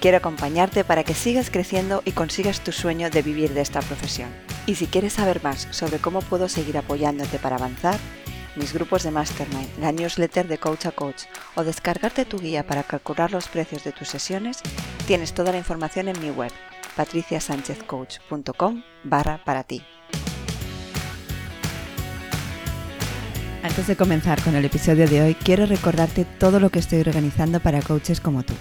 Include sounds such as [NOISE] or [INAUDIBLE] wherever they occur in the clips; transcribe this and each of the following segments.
Quiero acompañarte para que sigas creciendo y consigas tu sueño de vivir de esta profesión. Y si quieres saber más sobre cómo puedo seguir apoyándote para avanzar, mis grupos de Mastermind, la newsletter de Coach a Coach o descargarte tu guía para calcular los precios de tus sesiones, tienes toda la información en mi web, patriciasanchezcoach.com barra para ti. Antes de comenzar con el episodio de hoy, quiero recordarte todo lo que estoy organizando para coaches como tú.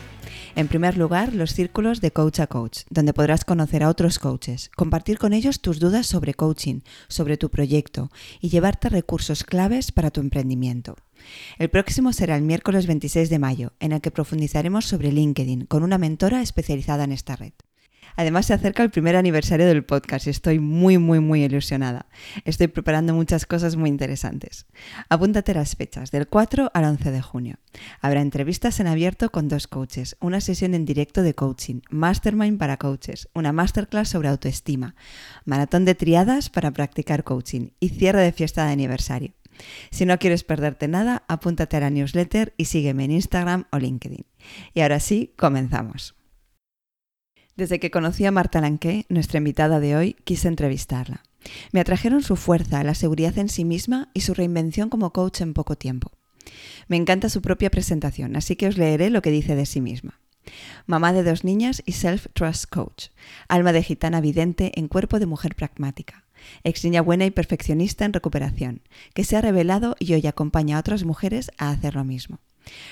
En primer lugar, los círculos de coach a coach, donde podrás conocer a otros coaches, compartir con ellos tus dudas sobre coaching, sobre tu proyecto y llevarte recursos claves para tu emprendimiento. El próximo será el miércoles 26 de mayo, en el que profundizaremos sobre LinkedIn con una mentora especializada en esta red. Además se acerca el primer aniversario del podcast y estoy muy, muy, muy ilusionada. Estoy preparando muchas cosas muy interesantes. Apúntate las fechas, del 4 al 11 de junio. Habrá entrevistas en abierto con dos coaches, una sesión en directo de coaching, mastermind para coaches, una masterclass sobre autoestima, maratón de triadas para practicar coaching y cierre de fiesta de aniversario. Si no quieres perderte nada, apúntate a la newsletter y sígueme en Instagram o LinkedIn. Y ahora sí, comenzamos. Desde que conocí a Marta Lanqué, nuestra invitada de hoy, quise entrevistarla. Me atrajeron su fuerza, la seguridad en sí misma y su reinvención como coach en poco tiempo. Me encanta su propia presentación, así que os leeré lo que dice de sí misma. Mamá de dos niñas y self-trust coach. Alma de gitana vidente en cuerpo de mujer pragmática. Ex niña buena y perfeccionista en recuperación, que se ha revelado y hoy acompaña a otras mujeres a hacer lo mismo.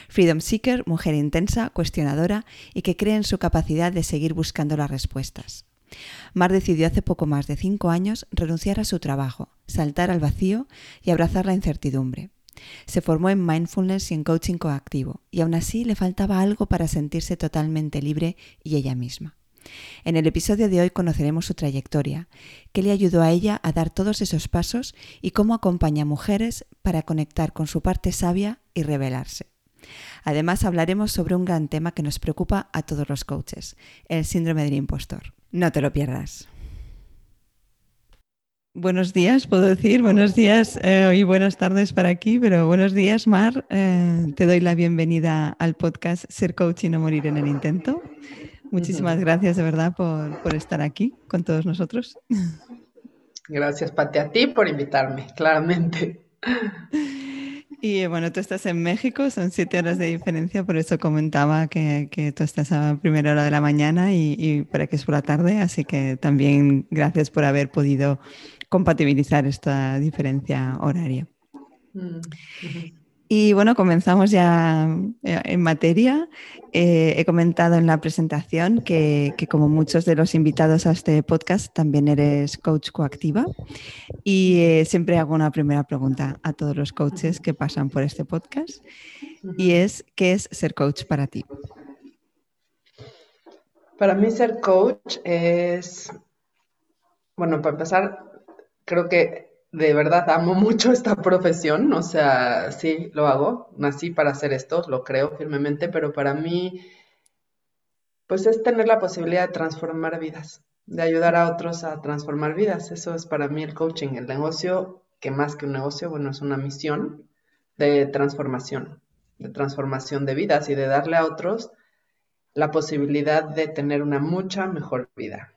Freedom Seeker, mujer intensa, cuestionadora y que cree en su capacidad de seguir buscando las respuestas. Mar decidió hace poco más de cinco años renunciar a su trabajo, saltar al vacío y abrazar la incertidumbre. Se formó en mindfulness y en coaching coactivo, y aún así le faltaba algo para sentirse totalmente libre y ella misma. En el episodio de hoy conoceremos su trayectoria, qué le ayudó a ella a dar todos esos pasos y cómo acompaña a mujeres para conectar con su parte sabia y revelarse. Además hablaremos sobre un gran tema que nos preocupa a todos los coaches, el síndrome del impostor. No te lo pierdas. Buenos días, puedo decir, buenos días eh, y buenas tardes para aquí, pero buenos días, Mar. Eh, te doy la bienvenida al podcast Ser Coach y no morir en el intento. Muchísimas gracias de verdad por, por estar aquí con todos nosotros. Gracias, Pati, a ti por invitarme, claramente. [LAUGHS] Y bueno, tú estás en México, son siete horas de diferencia, por eso comentaba que, que tú estás a primera hora de la mañana y, para que es por la tarde, así que también gracias por haber podido compatibilizar esta diferencia horaria. Mm, y bueno, comenzamos ya eh, en materia. Eh, he comentado en la presentación que, que, como muchos de los invitados a este podcast, también eres coach coactiva. Y eh, siempre hago una primera pregunta a todos los coaches que pasan por este podcast. Y es, ¿qué es ser coach para ti? Para mí ser coach es, bueno, para empezar, creo que de verdad amo mucho esta profesión, o sea, sí, lo hago, nací para hacer esto, lo creo firmemente, pero para mí, pues es tener la posibilidad de transformar vidas, de ayudar a otros a transformar vidas. Eso es para mí el coaching, el negocio, que más que un negocio, bueno, es una misión de transformación, de transformación de vidas y de darle a otros la posibilidad de tener una mucha mejor vida.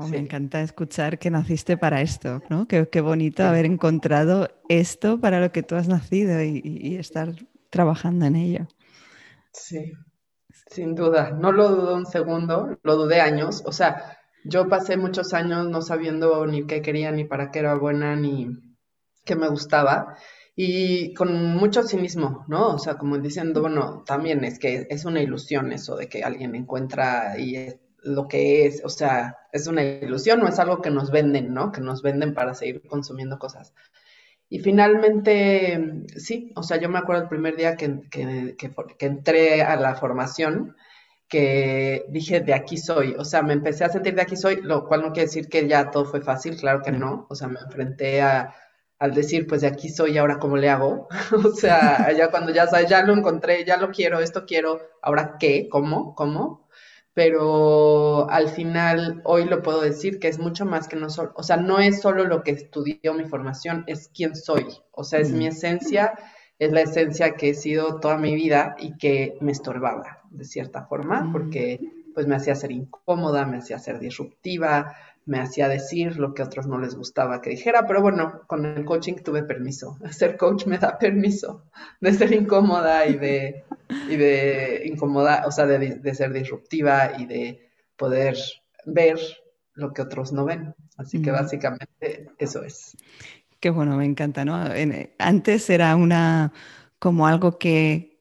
Oh, me encanta escuchar que naciste para esto, ¿no? Qué, qué bonito haber encontrado esto para lo que tú has nacido y, estar trabajando en ello. Sí, sin duda. No lo dudo un segundo, lo dudé años. O sea, yo pasé muchos años no sabiendo ni qué quería, ni para qué era buena, ni qué me gustaba. Y con mucho cinismo, ¿no? O sea, como diciendo, bueno, también es que es una ilusión eso de que alguien encuentra y lo que es, o sea, es una ilusión o es algo que nos venden, ¿no? Que nos venden para seguir consumiendo cosas. Y finalmente, sí, o sea, yo me acuerdo el primer día que, que, que, entré a la formación, que dije, de aquí soy, o sea, me empecé a sentir de aquí soy, lo cual no quiere decir que ya todo fue fácil, claro que no, o sea, me enfrenté a, al decir, pues de aquí soy, ahora cómo le hago, [LAUGHS] o sea, ya cuando ya sabes, ya lo encontré, ya lo quiero, esto quiero, ahora qué, cómo, cómo, pero al final hoy lo puedo decir que es mucho más que no solo, o sea, no es solo lo que estudió mi formación, es quién soy, o sea, es mi esencia es la esencia que he sido toda mi vida y que me estorbaba de cierta forma, mm. porque pues me hacía ser incómoda, me hacía ser disruptiva, me hacía decir lo que a otros no les gustaba que dijera, pero bueno, con el coaching tuve permiso. [LAUGHS] Ser coach me da permiso de ser incómoda y de, y de incomodar, o sea, de, de ser disruptiva y de poder ver lo que otros no ven. Así que mm. básicamente eso es. Qué bueno, me encanta, ¿no? Antes era una como algo que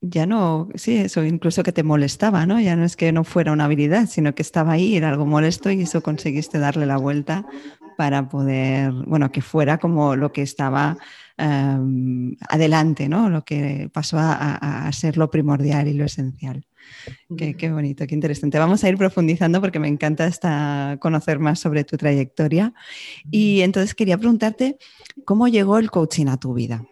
ya no, sí, eso incluso que te molestaba, ¿no? Ya no es que no fuera una habilidad, sino que estaba ahí, era algo molesto y eso conseguiste darle la vuelta para poder, bueno, que fuera como lo que estaba em, adelante, ¿no? Lo que pasó a ser lo primordial y lo esencial. Qué, bonito, qué interesante. Vamos a ir profundizando porque me encanta esta, conocer más sobre tu trayectoria. Y entonces quería preguntarte, ¿cómo llegó el coaching a tu vida?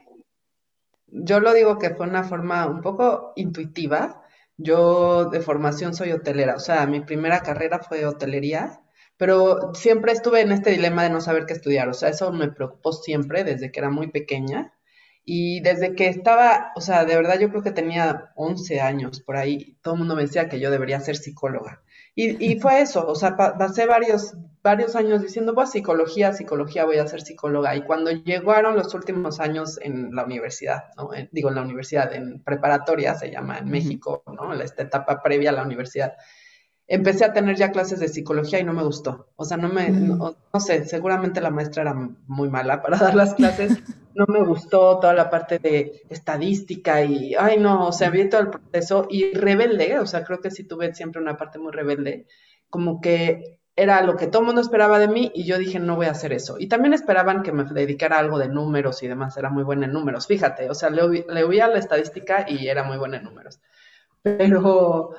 Yo lo digo que fue una forma un poco intuitiva. Yo de formación soy hotelera, o sea, mi primera carrera fue hotelería, pero siempre estuve en este dilema de no saber qué estudiar, o sea, eso me preocupó siempre desde que era muy pequeña. Y desde que estaba, o sea, de verdad yo creo que tenía 11 años por ahí, todo el mundo me decía que yo debería ser psicóloga. Y, y fue eso, o sea, pasé varios, varios años diciendo, pues psicología, psicología, voy a ser psicóloga. Y cuando llegaron los últimos años en la universidad, ¿no? digo, en la universidad, en preparatoria se llama en México, ¿no? Esta etapa previa a la universidad empecé a tener ya clases de psicología y no me gustó. O sea, no me, mm. no, sé, seguramente la maestra era muy mala [LAUGHS] para dar las clases. No me gustó toda la parte de estadística y, ay, no, o sea, vi todo el proceso y rebelde, o sea, creo que sí tuve siempre una parte muy rebelde, como que era lo que todo el mundo esperaba de mí y yo dije, no voy a hacer eso. Y también esperaban que me dedicara a algo de números y demás, era muy buena en números, fíjate, o sea, le, le oía la estadística y era muy buena en números. Pero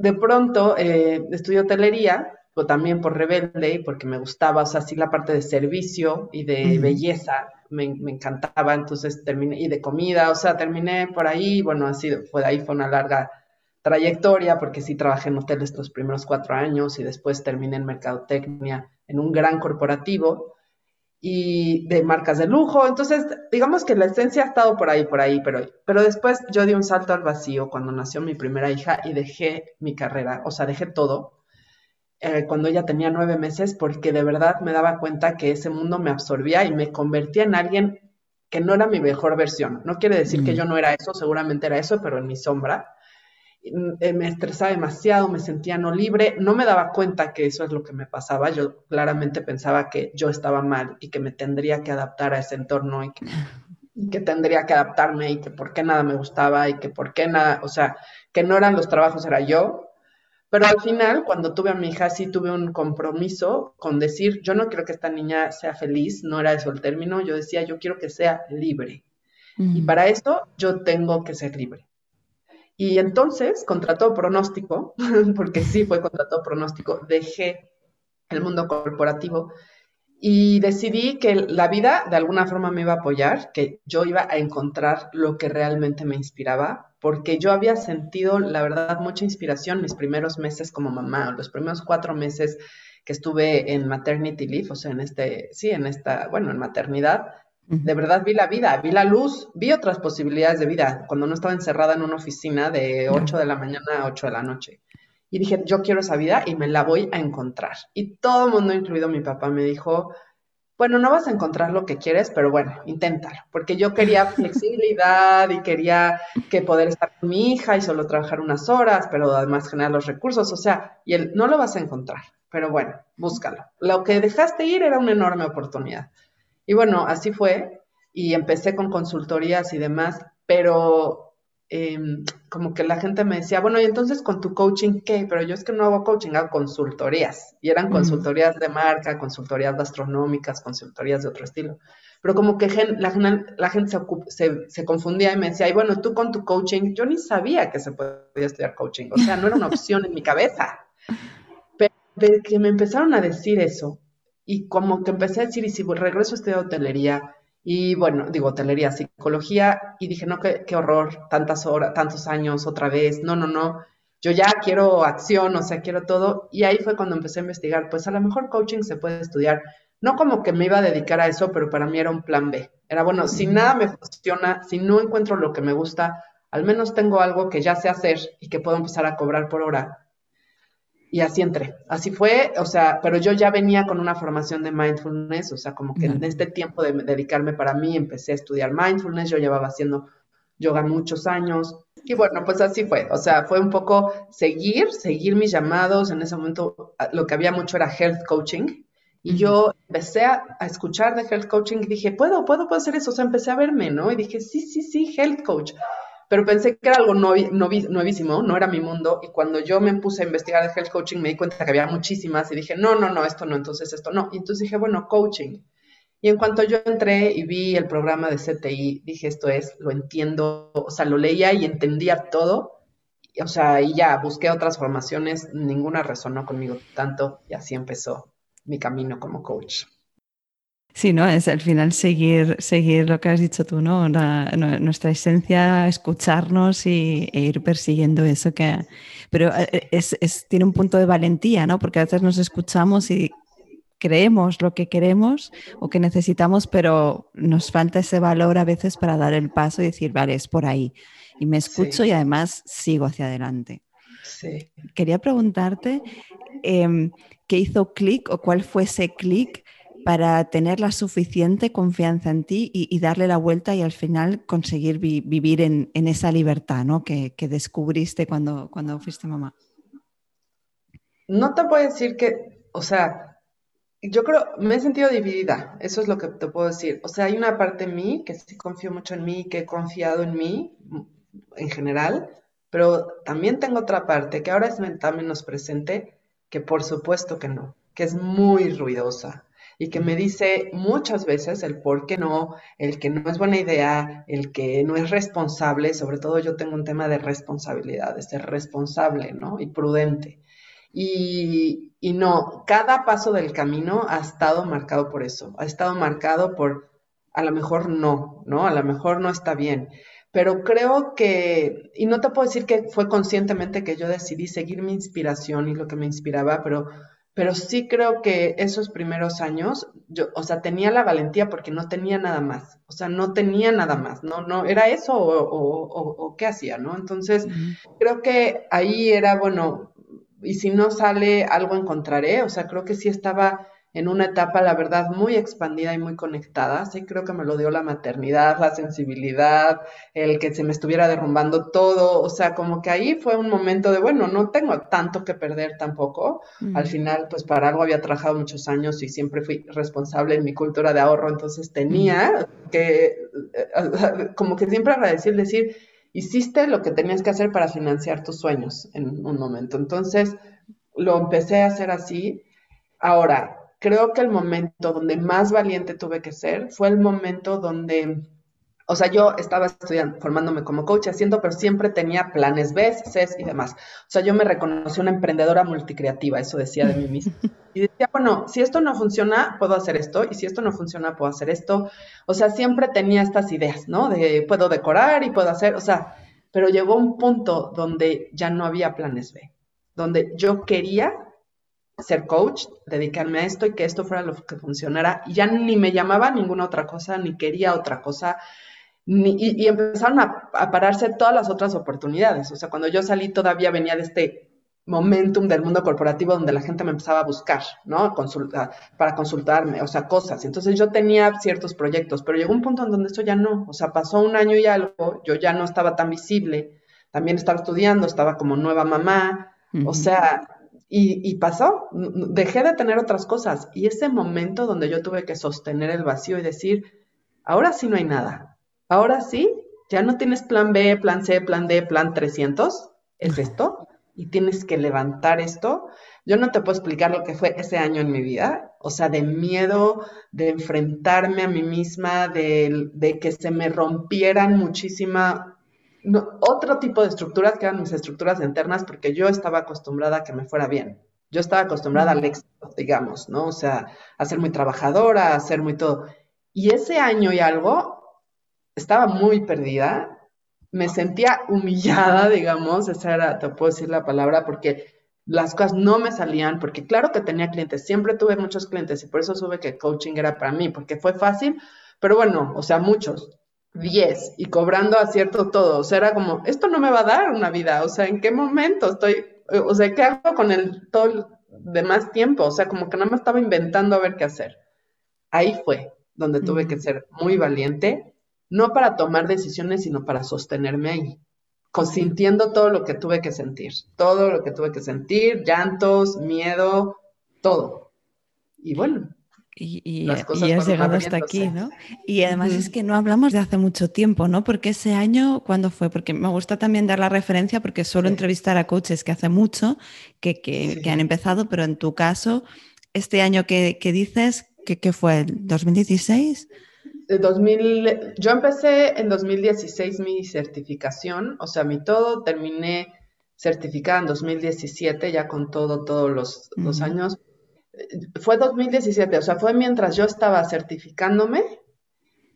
de pronto eh, estudié hotelería, o también por rebelde y porque me gustaba, o sea, sí la parte de servicio y de belleza me, encantaba, entonces terminé, y de comida, o sea, terminé por ahí, bueno, así fue de ahí, fue una larga trayectoria, porque sí trabajé en hoteles los primeros cuatro años y después terminé en mercadotecnia en un gran corporativo, y de marcas de lujo. Entonces, digamos que la esencia ha estado por ahí, por ahí, pero, pero después yo di un salto al vacío cuando nació mi primera hija y dejé mi carrera, o sea, dejé todo. Eh, cuando ella tenía nueve meses, porque de verdad me daba cuenta que ese mundo me absorbía y me convertía en alguien que no era mi mejor versión. No quiere decir que mm. yo no era eso, seguramente era eso, pero en mi sombra. Eh, me estresaba demasiado, me sentía no libre, no me daba cuenta que eso es lo que me pasaba, yo claramente pensaba que yo estaba mal y que me tendría que adaptar a ese entorno y que, tendría que adaptarme y que por qué nada me gustaba y que por qué nada, o sea, que no eran los trabajos, era yo. Pero al final, cuando tuve a mi hija, sí tuve un compromiso con decir, yo no quiero que esta niña sea feliz, no era eso el término, yo decía, yo quiero que sea libre. Y para eso yo tengo que ser libre. Y entonces, contra pronóstico, [LAUGHS] porque sí fue contra pronóstico, dejé el mundo corporativo. Y decidí que la vida de alguna forma me iba a apoyar, que yo iba a encontrar lo que realmente me inspiraba, porque yo había sentido, la verdad, mucha inspiración mis primeros meses como mamá, los primeros cuatro meses que estuve en maternity leave, o sea, en este, sí, en esta, bueno, en maternidad, de verdad vi la vida, vi la luz, vi otras posibilidades de vida cuando no estaba encerrada en una oficina de 8 de la mañana a 8 de la noche. Y dije, yo quiero esa vida y me la voy a encontrar. Y todo el mundo, incluido mi papá, me dijo, bueno, no vas a encontrar lo que quieres, pero bueno, inténtalo, porque yo quería [LAUGHS] flexibilidad y quería que poder estar con mi hija y solo trabajar unas horas, pero además generar los recursos, o sea, y él, no lo vas a encontrar, pero bueno, búscalo. Lo que dejaste ir era una enorme oportunidad. Y bueno, así fue y empecé con consultorías y demás, pero em, como que la gente me decía, bueno, y entonces con tu coaching, ¿qué? Pero yo es que no hago coaching, hago consultorías. Y eran consultorías de marca, consultorías gastronómicas, consultorías de otro estilo. Pero como que la, la gente se, se, confundía y me decía, y bueno, tú con tu coaching, yo ni sabía que se podía estudiar coaching. O sea, no era una opción en mi cabeza. [LAUGHS] Pero de que me empezaron a decir eso, y como que empecé a decir, y si regreso a estudiar hotelería, y bueno, digo, hotelería, psicología, y dije, no, qué, qué horror, tantas horas, tantos años otra vez, no, no, no, yo ya quiero acción, o sea, quiero todo, y ahí fue cuando empecé a investigar, pues a lo mejor coaching se puede estudiar, no como que me iba a dedicar a eso, pero para mí era un plan B, era bueno, si nada me funciona, si no encuentro lo que me gusta, al menos tengo algo que ya sé hacer y que puedo empezar a cobrar por hora, y así entré. Así fue, o sea, pero yo ya venía con una formación de mindfulness, o sea, como que en este tiempo de dedicarme para mí empecé a estudiar mindfulness, yo llevaba haciendo yoga muchos años. Y bueno, pues así fue, o sea, fue un poco seguir, seguir mis llamados, en ese momento lo que había mucho era health coaching. Y yo empecé a, a, escuchar de health coaching y dije, puedo, puedo, puedo hacer eso, o sea, empecé a verme, ¿no? Y dije, sí, sí, sí, health coach pero pensé que era algo nuevísimo, no era mi mundo, y cuando yo me puse a investigar de health coaching me di cuenta que había muchísimas y dije, no, no, no, esto no, entonces esto no. Y entonces dije, bueno, coaching. Y en cuanto yo entré y vi el programa de CTI, dije, esto es, lo entiendo, o sea, lo leía y entendía todo, o sea, y ya busqué otras formaciones, ninguna resonó conmigo tanto, y así empezó mi camino como coach. Sí, ¿no? Es al final seguir, seguir lo que has dicho tú, ¿no? nuestra esencia, escucharnos y, e ir persiguiendo eso que... Pero eh, es, es, tiene un punto de valentía, ¿no? Porque a veces nos escuchamos y creemos lo que queremos o que necesitamos, pero nos falta ese valor a veces para dar el paso y decir, vale, es por ahí. Y me escucho y además sigo hacia adelante. Sí. Quería preguntarte em, qué hizo clic o cuál fue ese clic para tener la suficiente confianza en ti y, darle la vuelta y al final conseguir vivir en, esa libertad ¿no? que, descubriste cuando, fuiste mamá? No te puedo decir que, o sea, yo creo, me he sentido dividida, eso es lo que te puedo decir. O sea, hay una parte de mí que sí confío mucho en mí, que he confiado en mí en general, pero también tengo otra parte que ahora es también nos presente, que por supuesto que no, que es muy ruidosa, y que me dice muchas veces el por qué no, el que no es buena idea, el que no es responsable, sobre todo yo tengo un tema de responsabilidad, de ser responsable, ¿no? Y prudente. Y, y no, cada paso del camino ha estado marcado por eso, ha estado marcado por, a lo mejor no, ¿no? A lo mejor no está bien pero creo que, y no te puedo decir que fue conscientemente que yo decidí seguir mi inspiración y lo que me inspiraba, pero pero sí creo que esos primeros años, yo, o sea, tenía la valentía porque no tenía nada más, o sea, no tenía nada más, no, no, era eso o, o, qué hacía, ¿no? Entonces, creo que ahí era, bueno, y si no sale, algo encontraré, o sea, creo que sí estaba en una etapa, la verdad, muy expandida y muy conectada. Sí, creo que me lo dio la maternidad, la sensibilidad, el que se me estuviera derrumbando todo. O sea, como que ahí fue un momento de, bueno, no tengo tanto que perder tampoco. Al final, pues para algo había trabajado muchos años y siempre fui responsable en mi cultura de ahorro, entonces tenía que, eh, [LAUGHS] como que siempre agradecer, decir, hiciste lo que tenías que hacer para financiar tus sueños en un momento. Entonces, lo empecé a hacer así. Ahora, creo que el momento donde más valiente tuve que ser fue el momento donde, o sea, yo estaba estudiando, formándome como coach, haciendo, pero siempre tenía planes B, C y demás. O sea, yo me reconocí una emprendedora multicreativa, eso decía de mí [LAUGHS] misma. Y decía, bueno, si esto no funciona, puedo hacer esto, y si esto no funciona, puedo hacer esto. O sea, siempre tenía estas ideas, ¿no? De puedo decorar y puedo hacer, o sea, pero llegó un punto donde ya no había planes B, donde yo quería ser coach, dedicarme a esto y que esto fuera lo que funcionara. Y ya ni me llamaba ninguna otra cosa, ni quería otra cosa. Ni, y, empezaron a, pararse todas las otras oportunidades. O sea, cuando yo salí todavía venía de este momentum del mundo corporativo donde la gente me empezaba a buscar, ¿no? Consulta, para consultarme, o sea, cosas. Entonces yo tenía ciertos proyectos, pero llegó un punto en donde esto ya no. O sea, pasó un año y algo, yo ya no estaba tan visible. También estaba estudiando, estaba como nueva mamá. O sea, y, pasó, dejé de tener otras cosas. Y ese momento donde yo tuve que sostener el vacío y decir, ahora sí no hay nada, ahora sí ya no tienes plan B, plan C, plan D, plan 300, es esto, y tienes que levantar esto. Yo no te puedo explicar lo que fue ese año en mi vida, o sea, de miedo, de enfrentarme a mí misma, de, de que se me rompieran otro tipo de estructuras que eran mis estructuras internas, porque yo estaba acostumbrada a que me fuera bien. Yo estaba acostumbrada al éxito, digamos, ¿no? O sea, a ser muy trabajadora, a ser muy todo. Y ese año y algo, estaba muy perdida, me sentía humillada, [LAUGHS] digamos, esa era, te puedo decir la palabra, porque las cosas no me salían, porque claro que tenía clientes, siempre tuve muchos clientes y por eso supe que coaching era para mí, porque fue fácil, pero bueno, o sea, muchos, 10 y cobrando acierto todo, o sea, era como, esto no me va a dar una vida, o sea, ¿en qué momento estoy, o sea, qué hago con el todo el demás tiempo? O sea, como que no me estaba inventando a ver qué hacer. Ahí fue donde tuve que ser muy valiente no para tomar decisiones, sino para sostenerme ahí, consintiendo todo lo que tuve que sentir, todo lo que tuve que sentir, llantos, miedo, todo. Y bueno. Y, y, has llegado hasta aquí, ¿no? Y además es que no hablamos de hace mucho tiempo, ¿no? Porque ese año, ¿cuándo fue? Porque me gusta también dar la referencia porque suelo entrevistar a coaches que hace mucho, que, que, han empezado, pero en tu caso, este año que, dices, ¿qué fue? ¿El 2016? 2000, yo empecé en 2016 mi certificación, o sea, mi todo, terminé certificada en 2017, ya con todo, todos los, los años. Fue 2017, o sea, fue mientras yo estaba certificándome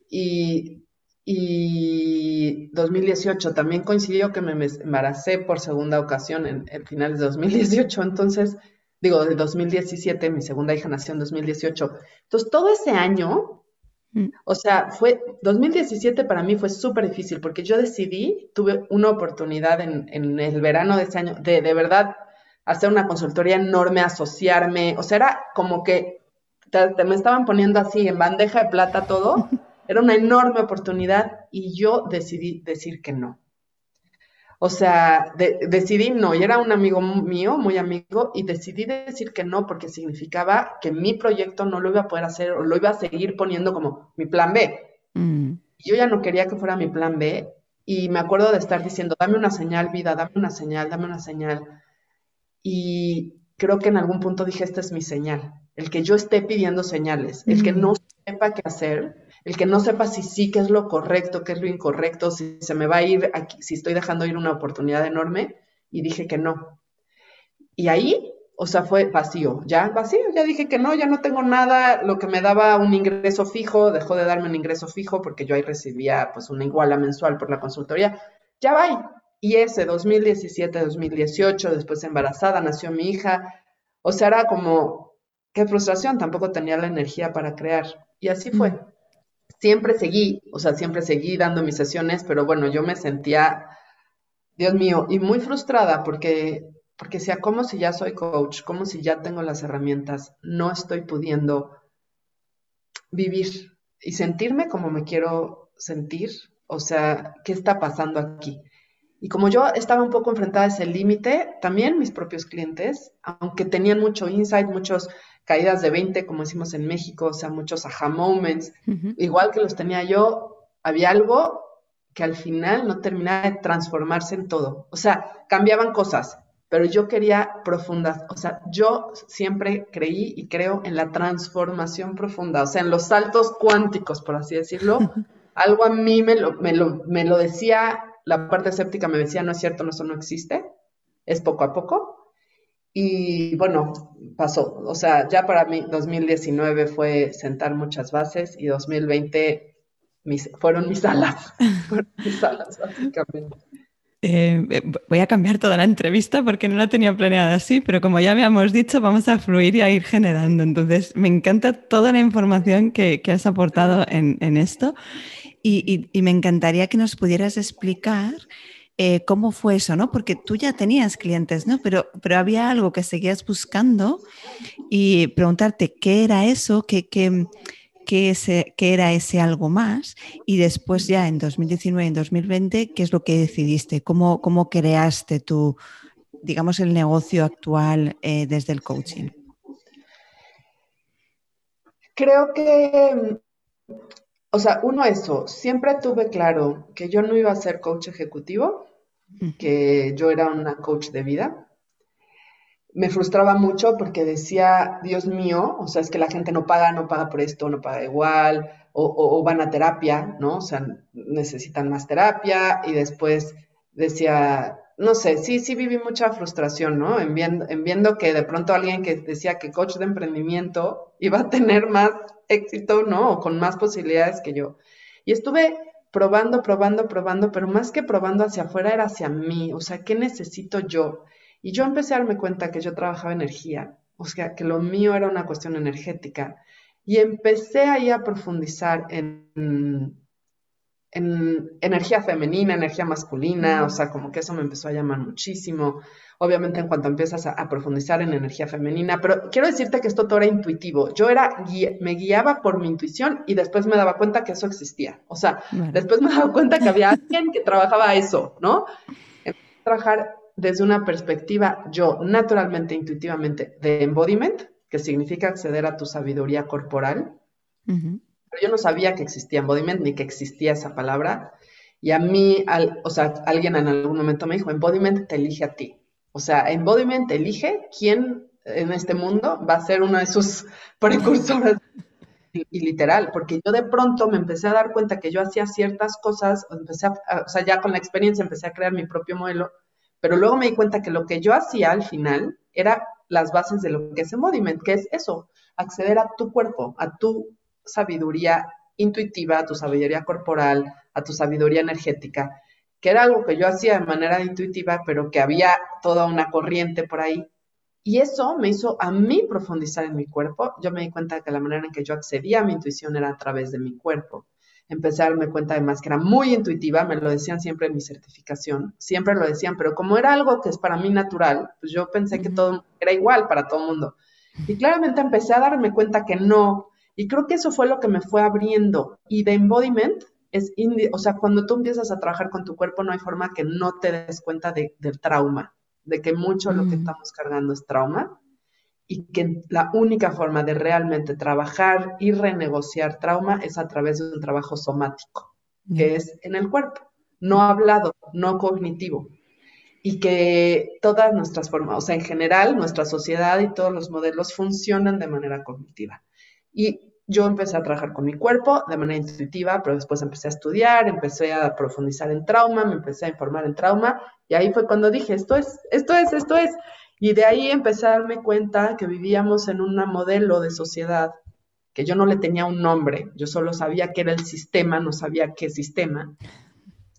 y, y 2018 también coincidió que me embaracé por segunda ocasión en, en finales de 2018, entonces, digo, de 2017, mi segunda hija nació en 2018. Entonces, todo ese año Mm. O sea, fue 2017 para mí fue súper difícil porque yo decidí, tuve una oportunidad en, el verano de ese año de de verdad hacer una consultoría enorme, asociarme, o sea, era como que me estaban poniendo así en bandeja de plata todo, [LAUGHS] era una enorme oportunidad y yo decidí decir que no. O sea, decidí no, y era un amigo mío, muy amigo, y decidí decir que no porque significaba que mi proyecto no lo iba a poder hacer o lo iba a seguir poniendo como mi plan B. Mm. Yo ya no quería que fuera mi plan B y me acuerdo de estar diciendo, dame una señal, vida, dame una señal, dame una señal. Y creo que en algún punto dije, esta es mi señal, el que yo esté pidiendo señales, el que no sepa qué hacer, el que no sepa si sí, qué es lo correcto, qué es lo incorrecto, si se me va a ir, aquí, si estoy dejando ir una oportunidad enorme, y dije que no. Y ahí, o sea, fue vacío, ya vacío, ya dije que no, ya no tengo nada, lo que me daba un ingreso fijo, dejó de darme un ingreso fijo porque yo ahí recibía pues una iguala mensual por la consultoría, ya va. Y ese 2017, 2018, después embarazada, nació mi hija, o sea, era como, qué frustración, tampoco tenía la energía para crear. Y así fue. Siempre seguí, o sea, siempre seguí dando mis sesiones, pero bueno, yo me sentía, Dios mío, y muy frustrada porque, porque sea como si ya soy coach, como si ya tengo las herramientas, no estoy pudiendo vivir y sentirme como me quiero sentir, o sea, ¿qué está pasando aquí? Y como yo estaba un poco enfrentada a ese límite, también mis propios clientes, aunque tenían mucho insight, muchos caídas de 20, como decimos en México, o sea, muchos aha moments, igual que los tenía yo, había algo que al final no terminaba de transformarse en todo. O sea, cambiaban cosas, pero yo quería profundas, o sea, yo siempre creí y creo en la transformación profunda, o sea, en los saltos cuánticos, por así decirlo. [LAUGHS] algo a mí me lo, me lo, me lo decía, la parte escéptica me decía, no es cierto, no, eso no existe, es poco a poco. Y bueno, pasó. O sea, ya para mí 2019 fue sentar muchas bases y 2020 mis, fueron mis alas. [LAUGHS] fueron mis alas, básicamente. Eh, eh, voy a cambiar toda la entrevista porque no la tenía planeada así, pero como ya habíamos dicho, vamos a fluir y a ir generando. Entonces, me encanta toda la información que, que has aportado en, en esto y, me encantaría que nos pudieras explicar eh, cómo fue eso, ¿no? Porque tú ya tenías clientes, ¿no? Pero, pero había algo que seguías buscando y preguntarte qué era eso, qué, qué, qué, ese, qué era ese algo más y después ya en 2019 y en 2020, ¿qué es lo que decidiste? ¿Cómo, cómo creaste tu, digamos, el negocio actual eh, desde el coaching? Creo que o sea, uno eso, siempre tuve claro que yo no iba a ser coach ejecutivo, que yo era una coach de vida. Me frustraba mucho porque decía, Dios mío, o sea, es que la gente no paga, no paga por esto, no paga igual, o, van a terapia, ¿no? O sea, necesitan más terapia y después decía, no sé, sí, sí viví mucha frustración, ¿no? En viendo, en viendo, que de pronto alguien que decía que coach de emprendimiento iba a tener más éxito, ¿no? O con más posibilidades que yo. Y estuve probando, probando, probando, pero más que probando hacia afuera era hacia mí, o sea, ¿qué necesito yo? Y yo empecé a darme cuenta que yo trabajaba energía, o sea, que lo mío era una cuestión energética. Y empecé ahí a profundizar en, en energía femenina, energía masculina, o sea, como que eso me empezó a llamar muchísimo. Obviamente en cuanto empiezas a, profundizar en energía femenina, pero quiero decirte que esto todo era intuitivo. Yo era, me guiaba por mi intuición y después me daba cuenta que eso existía. O sea, después me daba cuenta que había [LAUGHS] alguien que trabajaba eso, ¿no? Empecé a trabajar desde una perspectiva, yo naturalmente, intuitivamente, de embodiment, que significa acceder a tu sabiduría corporal yo no sabía que existía embodiment ni que existía esa palabra. Y a mí, o sea, alguien en algún momento me dijo, embodiment te elige a ti. O sea, embodiment elige quién en este mundo va a ser uno de sus [LAUGHS] precursores. Y, literal, porque yo de pronto me empecé a dar cuenta que yo hacía ciertas cosas, empecé o sea, ya con la experiencia empecé a crear mi propio modelo, pero luego me di cuenta que lo que yo hacía al final era las bases de lo que es embodiment, que es eso, acceder a tu cuerpo, a tu sabiduría intuitiva, a tu sabiduría corporal, a tu sabiduría energética, que era algo que yo hacía de manera intuitiva, pero que había toda una corriente por ahí. Y eso me hizo a mí profundizar en mi cuerpo. Yo me di cuenta que la manera en que yo accedía a mi intuición era a través de mi cuerpo. Empecé a darme cuenta además que era muy intuitiva, me lo decían siempre en mi certificación, siempre lo decían, pero como era algo que es para mí natural, pues yo pensé que todo era igual para todo el mundo. Y claramente empecé a darme cuenta que no, y creo que eso fue lo que me fue abriendo. Y de embodiment es, o sea, cuando tú empiezas a trabajar con tu cuerpo, no hay forma que no te des cuenta de, del trauma, de que mucho lo que mm. estamos cargando es trauma y que la única forma de realmente trabajar y renegociar trauma es a través de un trabajo somático, que mm. es en el cuerpo, no hablado, no cognitivo. Y que todas nuestras formas, o sea, en general, nuestra sociedad y todos los modelos funcionan de manera cognitiva. Y yo empecé a trabajar con mi cuerpo de manera intuitiva, pero después empecé a estudiar, empecé a profundizar en trauma, me empecé a informar en trauma, y ahí fue cuando dije, esto es, esto es, esto es. Y de ahí empecé a darme cuenta que vivíamos en un modelo de sociedad que yo no le tenía un nombre, yo solo sabía que era el sistema, no sabía qué sistema,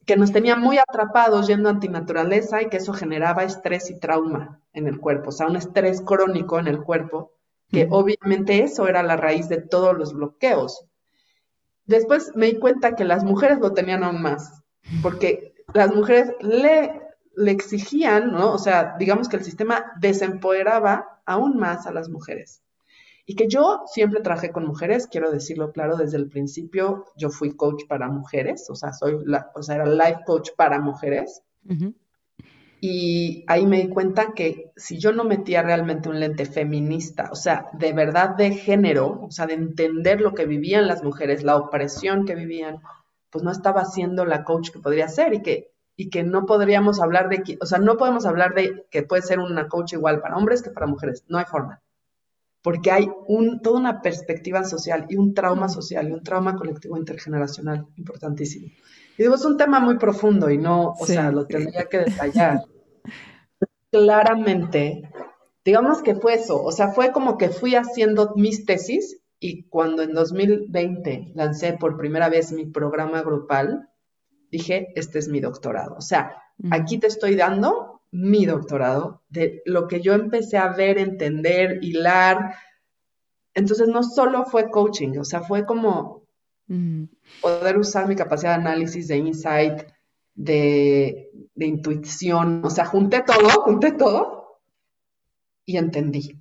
que nos tenía muy atrapados yendo antinaturaleza y que eso generaba estrés y trauma en el cuerpo, o sea, un estrés crónico en el cuerpo que obviamente eso era la raíz de todos los bloqueos. Después me di cuenta que las mujeres lo tenían aún más, porque las mujeres le, le exigían, ¿no? O sea, digamos que el sistema desempoderaba aún más a las mujeres. Y que yo siempre trabajé con mujeres, quiero decirlo claro, desde el principio yo fui coach para mujeres, o sea, soy la, o sea, era life coach para mujeres. Y ahí me di cuenta que si yo no metía realmente un lente feminista, o sea, de verdad de género, o sea, de entender lo que vivían las mujeres, la opresión que vivían, pues no estaba siendo la coach que podría ser y que, y que no podríamos hablar de, o sea, no podemos hablar de que puede ser una coach igual para hombres que para mujeres, no hay forma. Porque hay un, toda una perspectiva social y un trauma social y un trauma colectivo intergeneracional importantísimo. Y digo, es un tema muy profundo y no, o sea, lo tendría que detallar [LAUGHS] claramente, digamos que fue eso, o sea, fue como que fui haciendo mis tesis y cuando en 2020 lancé por primera vez mi programa grupal, dije, este es mi doctorado. O sea, aquí te estoy dando mi doctorado de lo que yo empecé a ver, entender, hilar. Entonces, no solo fue coaching, o sea, fue como poder usar mi capacidad de análisis, de insight, de, intuición, o sea, junté todo, junté todo y entendí.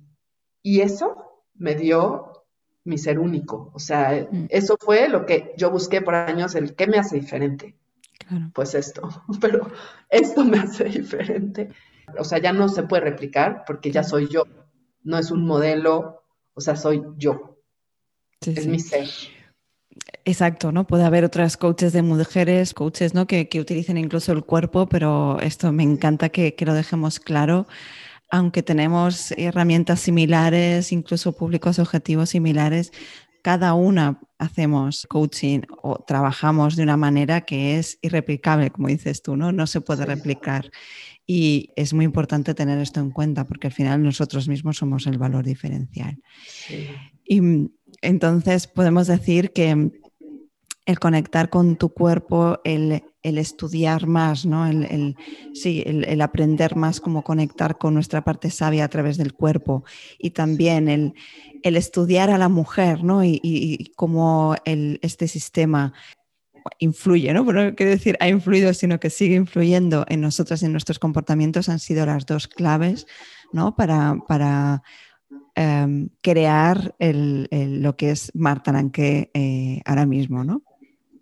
Y eso me dio mi ser único, o sea, mm. eso fue lo que yo busqué por años, el qué me hace diferente. Pues esto, [LAUGHS] pero esto me hace diferente. O sea, ya no se puede replicar porque ya soy yo, no es un modelo, o sea, soy yo. es mi ser. Exacto, ¿no? Puede haber otras coaches de mujeres, coaches, ¿no? Que, utilicen incluso el cuerpo, pero esto me encanta que, que, lo dejemos claro. Aunque tenemos herramientas similares, incluso públicos objetivos similares, cada una hacemos coaching o trabajamos de una manera que es irreplicable, como dices tú, ¿no? No se puede replicar. Y es muy importante tener esto en cuenta porque al final nosotros mismos somos el valor diferencial. Y mm, entonces podemos decir que el conectar con tu cuerpo, el, estudiar más, ¿no? El, sí, el, aprender más cómo conectar con nuestra parte sabia a través del cuerpo y también el, estudiar a la mujer ¿no? y, cómo este sistema influye, ¿no? Pero no quiero decir ha influido, sino que sigue influyendo en nosotras y en nuestros comportamientos han sido las dos claves ¿no? para, para em, crear lo que es Marta Nanque eh, ahora mismo, ¿no?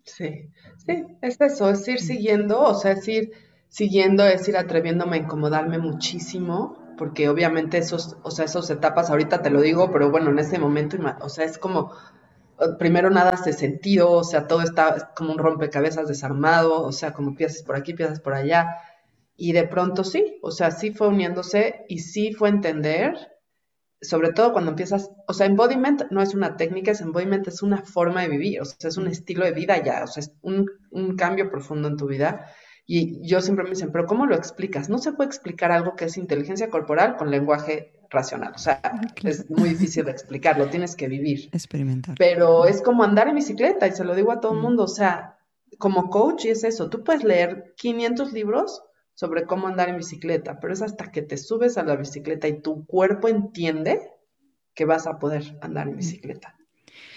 Sí, sí, es eso, es ir siguiendo, o sea, es ir siguiendo, es ir atreviéndome a incomodarme muchísimo, porque obviamente esos, o sea, esas etapas, ahorita te lo digo, pero bueno, en ese momento, o sea, es como, eh, primero nada hace sentido, o sea, todo está como un rompecabezas desarmado, o sea, como piezas por aquí, piezas por allá, y de pronto sí, o sea, sí fue uniéndose y sí fue entender sobre todo cuando empiezas, o sea, embodiment no es una técnica, es embodiment es una forma de vivir, o sea, es un estilo de vida ya, o sea, es un, cambio profundo en tu vida. Y yo siempre me dicen, pero ¿cómo lo explicas? No se puede explicar algo que es inteligencia corporal con lenguaje racional, o sea, es muy difícil de explicar, lo tienes que vivir. Experimentar. Pero es como andar en bicicleta, y se lo digo a todo el mundo, o sea, como coach y es eso, tú puedes leer 500 libros sobre cómo andar en bicicleta, pero es hasta que te subes a la bicicleta y tu cuerpo entiende que vas a poder andar en bicicleta.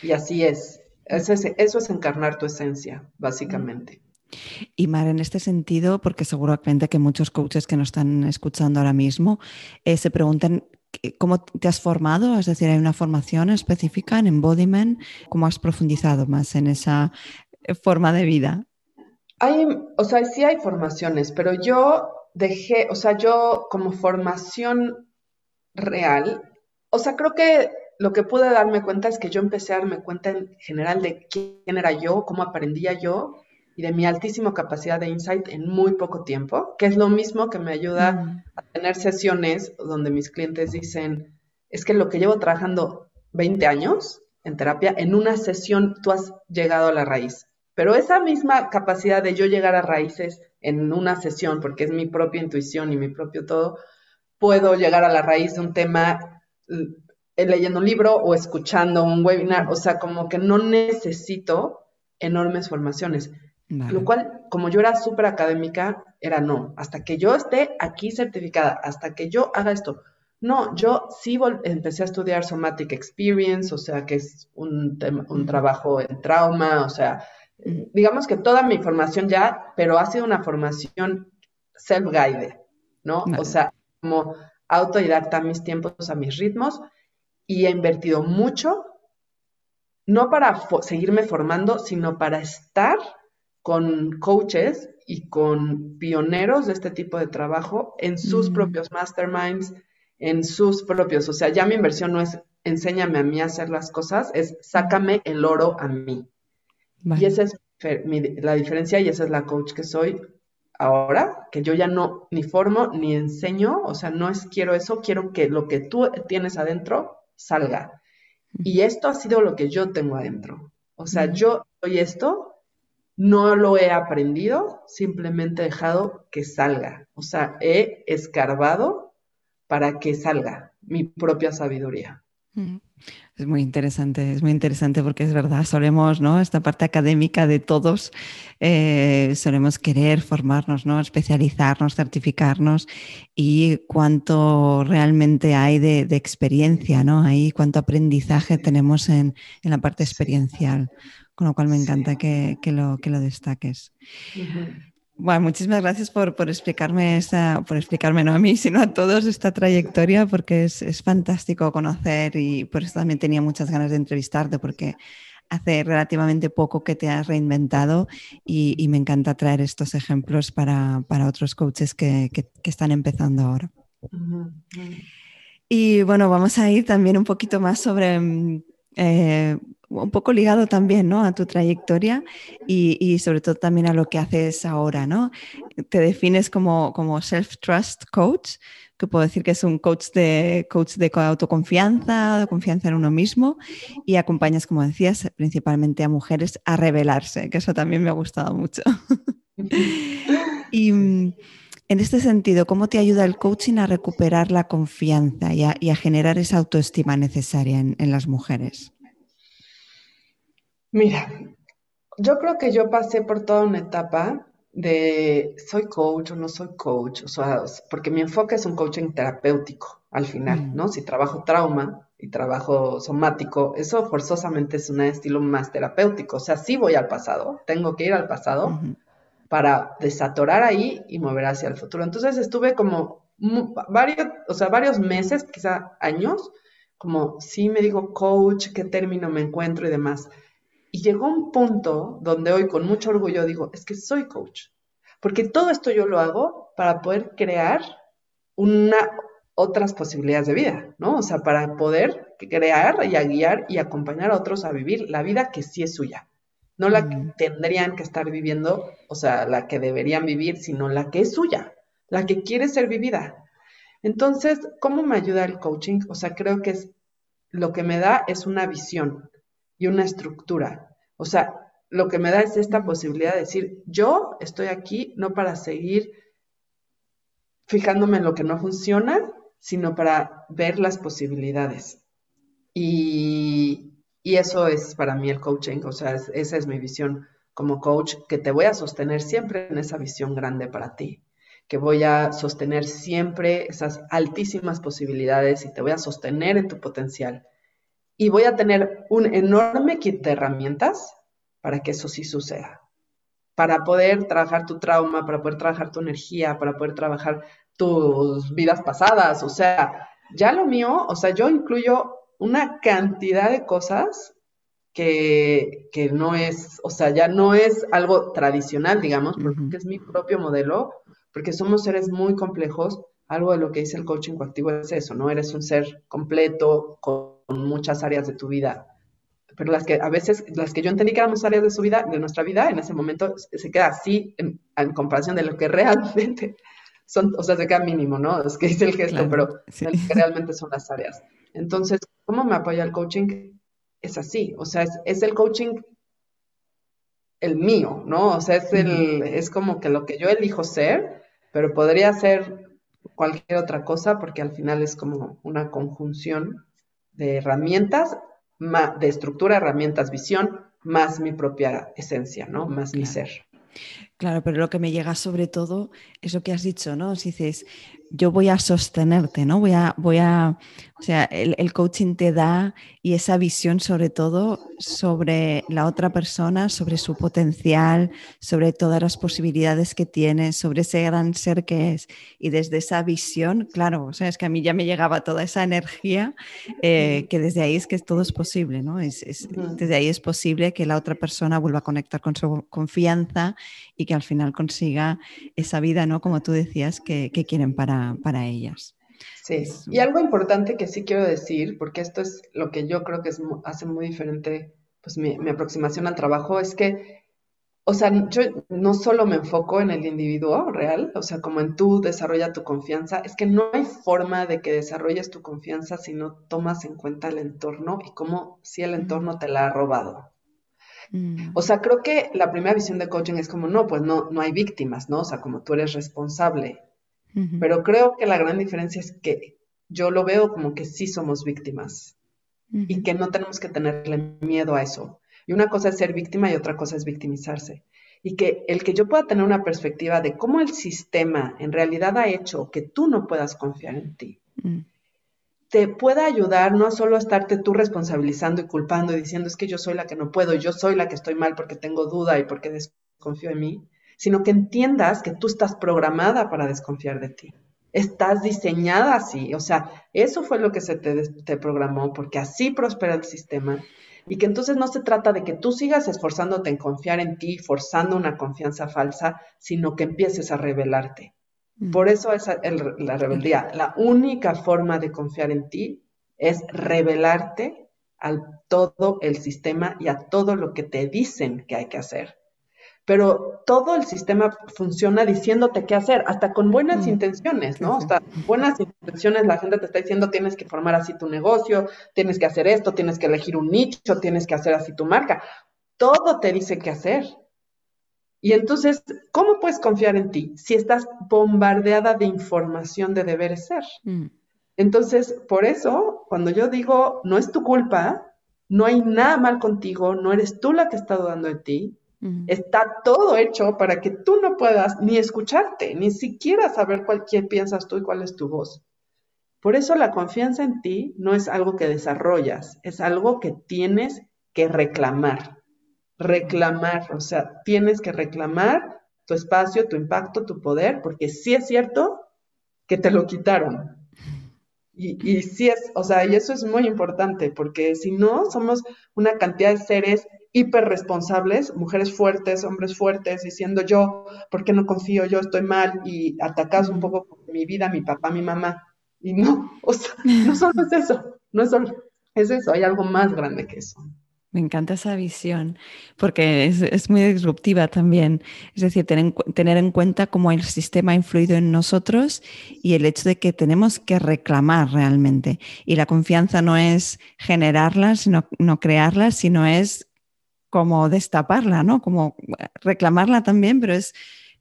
Y así es. Eso es, encarnar tu esencia, básicamente. Y Mar, en este sentido, porque seguramente que muchos coaches que nos están escuchando ahora mismo eh, se preguntan cómo te has formado, es decir, hay una formación específica en embodiment, cómo has profundizado más en esa eh, forma de vida. Hay, o sea, sí hay formaciones, pero yo dejé, o sea, yo como formación real, o sea, creo que lo que pude darme cuenta es que yo empecé a darme cuenta en general de quién era yo, cómo aprendía yo y de mi altísima capacidad de insight en muy poco tiempo, que es lo mismo que me ayuda a tener sesiones donde mis clientes dicen, es que lo que llevo trabajando 20 años en terapia, en una sesión tú has llegado a la raíz. Pero esa misma capacidad de yo llegar a raíces en una sesión, porque es mi propia intuición y mi propio todo, puedo llegar a la raíz de un tema eh, leyendo un libro o escuchando un webinar, o sea, como que no necesito enormes formaciones. Lo cual, como yo era súper académica, era no, hasta que yo esté aquí certificada, hasta que yo haga esto. No, yo sí empecé a estudiar Somatic Experience, o sea, que es un, un trabajo en trauma, o sea, digamos que toda mi formación ya, pero ha sido una formación self-guided, ¿no? O sea, como autodidacta a mis tiempos, a mis ritmos, y he invertido mucho, no para seguirme formando, sino para estar con coaches y con pioneros de este tipo de trabajo en sus mm. propios masterminds, en sus propios, o sea, ya mi inversión no es enséñame a mí a hacer las cosas, es sácame el oro a mí. Y esa es la diferencia y esa es la coach que soy ahora, que yo ya no ni formo ni enseño, o sea, no es quiero eso, quiero que lo que tú tienes adentro salga. Y esto ha sido lo que yo tengo adentro. O sea, yo soy esto, no lo he aprendido, simplemente he dejado que salga. O sea, he escarbado para que salga mi propia sabiduría. Es muy interesante, es muy interesante porque es verdad, solemos, ¿no? Esta parte académica de todos, eh, solemos querer formarnos, ¿no? Especializarnos, certificarnos y cuánto realmente hay de, experiencia, ¿no? Ahí cuánto aprendizaje tenemos en, la parte experiencial, con lo cual me encanta que, lo, que lo destaques. Bueno, muchísimas gracias por, explicarme esta, por explicarme no a mí, sino a todos esta trayectoria, porque es, fantástico conocer y por eso también tenía muchas ganas de entrevistarte, porque hace relativamente poco que te has reinventado y, me encanta traer estos ejemplos para, otros coaches que, están empezando ahora. Y bueno, vamos a ir también un poquito más sobre mm, eh, un poco ligado también ¿no? a tu trayectoria y, sobre todo también a lo que haces ahora, ¿no? Te defines como, como self-trust coach, que puedo decir que es un coach de, coach de autoconfianza, de confianza en uno mismo y acompañas, como decías, principalmente a mujeres a revelarse, que eso también me ha gustado mucho. [LAUGHS] y mm, en este sentido, ¿cómo te ayuda el coaching a recuperar la confianza y a, generar esa autoestima necesaria en, las mujeres? Mira, yo creo que yo pasé por toda una etapa de soy coach o no soy coach, o sea, porque mi enfoque es un coaching terapéutico al final, mm. ¿no? Si trabajo trauma y trabajo somático, eso forzosamente es un estilo más terapéutico, o sea, sí voy al pasado, tengo que ir al pasado, para desatorar ahí y mover hacia el futuro. Entonces estuve como varios, o sea, varios meses, quizá años, como sí me digo coach, qué término me encuentro y demás. Y llegó un punto donde hoy con mucho orgullo digo, es que soy coach, porque todo esto yo lo hago para poder crear una, otras posibilidades de vida, ¿no? O sea, para poder crear y a guiar y acompañar a otros a vivir la vida que sí es suya no la que tendrían que estar viviendo, o sea, la que deberían vivir, sino la que es suya, la que quiere ser vivida. Entonces, ¿cómo me ayuda el coaching? O sea, creo que es lo que me da es una visión y una estructura. O sea, lo que me da es esta posibilidad de decir, yo estoy aquí no para seguir fijándome en lo que no funciona, sino para ver las posibilidades. Y, y eso es para mí el coaching, o sea, esa es mi visión como coach, que te voy a sostener siempre en esa visión grande para ti, que voy a sostener siempre esas altísimas posibilidades y te voy a sostener en tu potencial. Y voy a tener un enorme kit de herramientas para que eso sí suceda. Para poder trabajar tu trauma, para poder trabajar tu energía, para poder trabajar tus vidas pasadas. O sea, ya lo mío, o sea, yo incluyo una cantidad de cosas que, no es, o sea, ya no es algo tradicional, digamos, porque es mi propio modelo, porque somos seres muy complejos. Algo de lo que dice el coaching coactivo es eso, ¿no? Eres un ser completo con muchas áreas de tu vida. Pero las que a veces, las que yo entendí que éramos áreas de su vida, de nuestra vida, en ese momento se queda así en, comparación de lo que [LAUGHS] realmente son, o sea, se queda mínimo, ¿no? Es que dice el gesto, pero que realmente son las áreas. Entonces, ¿cómo me apoya el coaching? Es así, o sea, es, el coaching el mío, ¿no? O sea, es, el, es como que lo que yo elijo ser, pero podría ser cualquier otra cosa porque al final es como una conjunción de herramientas, de estructura, herramientas, visión, más mi propia esencia, ¿no? Más mi ser. Claro, pero lo que me llega sobre todo es lo que has dicho, ¿no? Si dices, yo voy a sostenerte, ¿no? Voy a, voy a, o sea, el, coaching te da y esa visión sobre todo sobre la otra persona, sobre su potencial, sobre todas las posibilidades que tiene, sobre ese gran ser que es. Y desde esa visión, claro, o sea, es que a mí ya me llegaba toda esa energía, eh, que desde ahí es que todo es posible, ¿no? Es, desde ahí es posible que la otra persona vuelva a conectar con su confianza y que al final consiga esa vida, ¿no? Como tú decías, que, que quieren para para, ellas. Sí, y algo importante que sí quiero decir, porque esto es lo que yo creo que es, hace muy diferente pues, mi, aproximación al trabajo, es que, o sea, yo no solo me enfoco en el individuo real, o sea, como en tú desarrolla tu confianza, es que no hay forma de que desarrolles tu confianza si no tomas en cuenta el entorno y cómo si el entorno te la ha robado. Mm. O sea, creo que la primera visión de coaching es como, no, pues no, no hay víctimas, ¿no? O sea, como tú eres responsable pero creo que la gran diferencia es que yo lo veo como que sí somos víctimas y que no tenemos que tenerle miedo a eso. Y una cosa es ser víctima y otra cosa es victimizarse. Y que el que yo pueda tener una perspectiva de cómo el sistema en realidad ha hecho que tú no puedas confiar en ti, mm. Te pueda ayudar no solo a estarte tú responsabilizando y culpando y diciendo es que yo soy la que no puedo, yo soy la que estoy mal porque tengo duda y porque desconfío en mí, sino que entiendas que tú estás programada para desconfiar de ti. Estás diseñada así, o sea, eso fue lo que se te, programó, porque así prospera el sistema y que entonces no se trata de que tú sigas esforzándote en confiar en ti, forzando una confianza falsa, sino que empieces a rebelarte. Por eso es la rebeldía. La única forma de confiar en ti es rebelarte a todo el sistema y a todo lo que te dicen que hay que hacer. Pero todo el sistema funciona diciéndote qué hacer, hasta con buenas mm. intenciones, ¿no? Hasta buenas intenciones la gente te está diciendo tienes que formar así tu negocio, tienes que hacer esto, tienes que elegir un nicho, tienes que hacer así tu marca. Todo te dice qué hacer. Y entonces, ¿cómo puedes confiar en ti si estás bombardeada de información de deberes ser? Mm. Entonces, por eso, cuando yo digo, no es tu culpa, no hay nada mal contigo, no eres tú la que está dudando de ti, está todo hecho para que tú no puedas ni escucharte, ni siquiera saber cuál, quién piensas tú y cuál es tu voz. Por eso la confianza en ti no es algo que desarrollas, es algo que tienes que reclamar. Reclamar, o sea, tienes que reclamar tu espacio, tu impacto, tu poder, porque sí es cierto que te lo quitaron, y, y sí es, o sea, y eso es muy importante, porque si no, somos una cantidad de seres hiperresponsables, mujeres fuertes, hombres fuertes, diciendo yo, ¿por qué no confío? Yo estoy mal y atacas un poco mi vida, mi papá, mi mamá. Y no, o sea, no solo es eso, no es solo, es eso, hay algo más grande que eso. Me encanta esa visión porque es, muy disruptiva también. Es decir, tener, en cuenta cómo el sistema ha influido en nosotros y el hecho de que tenemos que reclamar realmente. Y la confianza no es generarla, sino no crearla, sino es como destaparla, ¿no? Como reclamarla también, pero es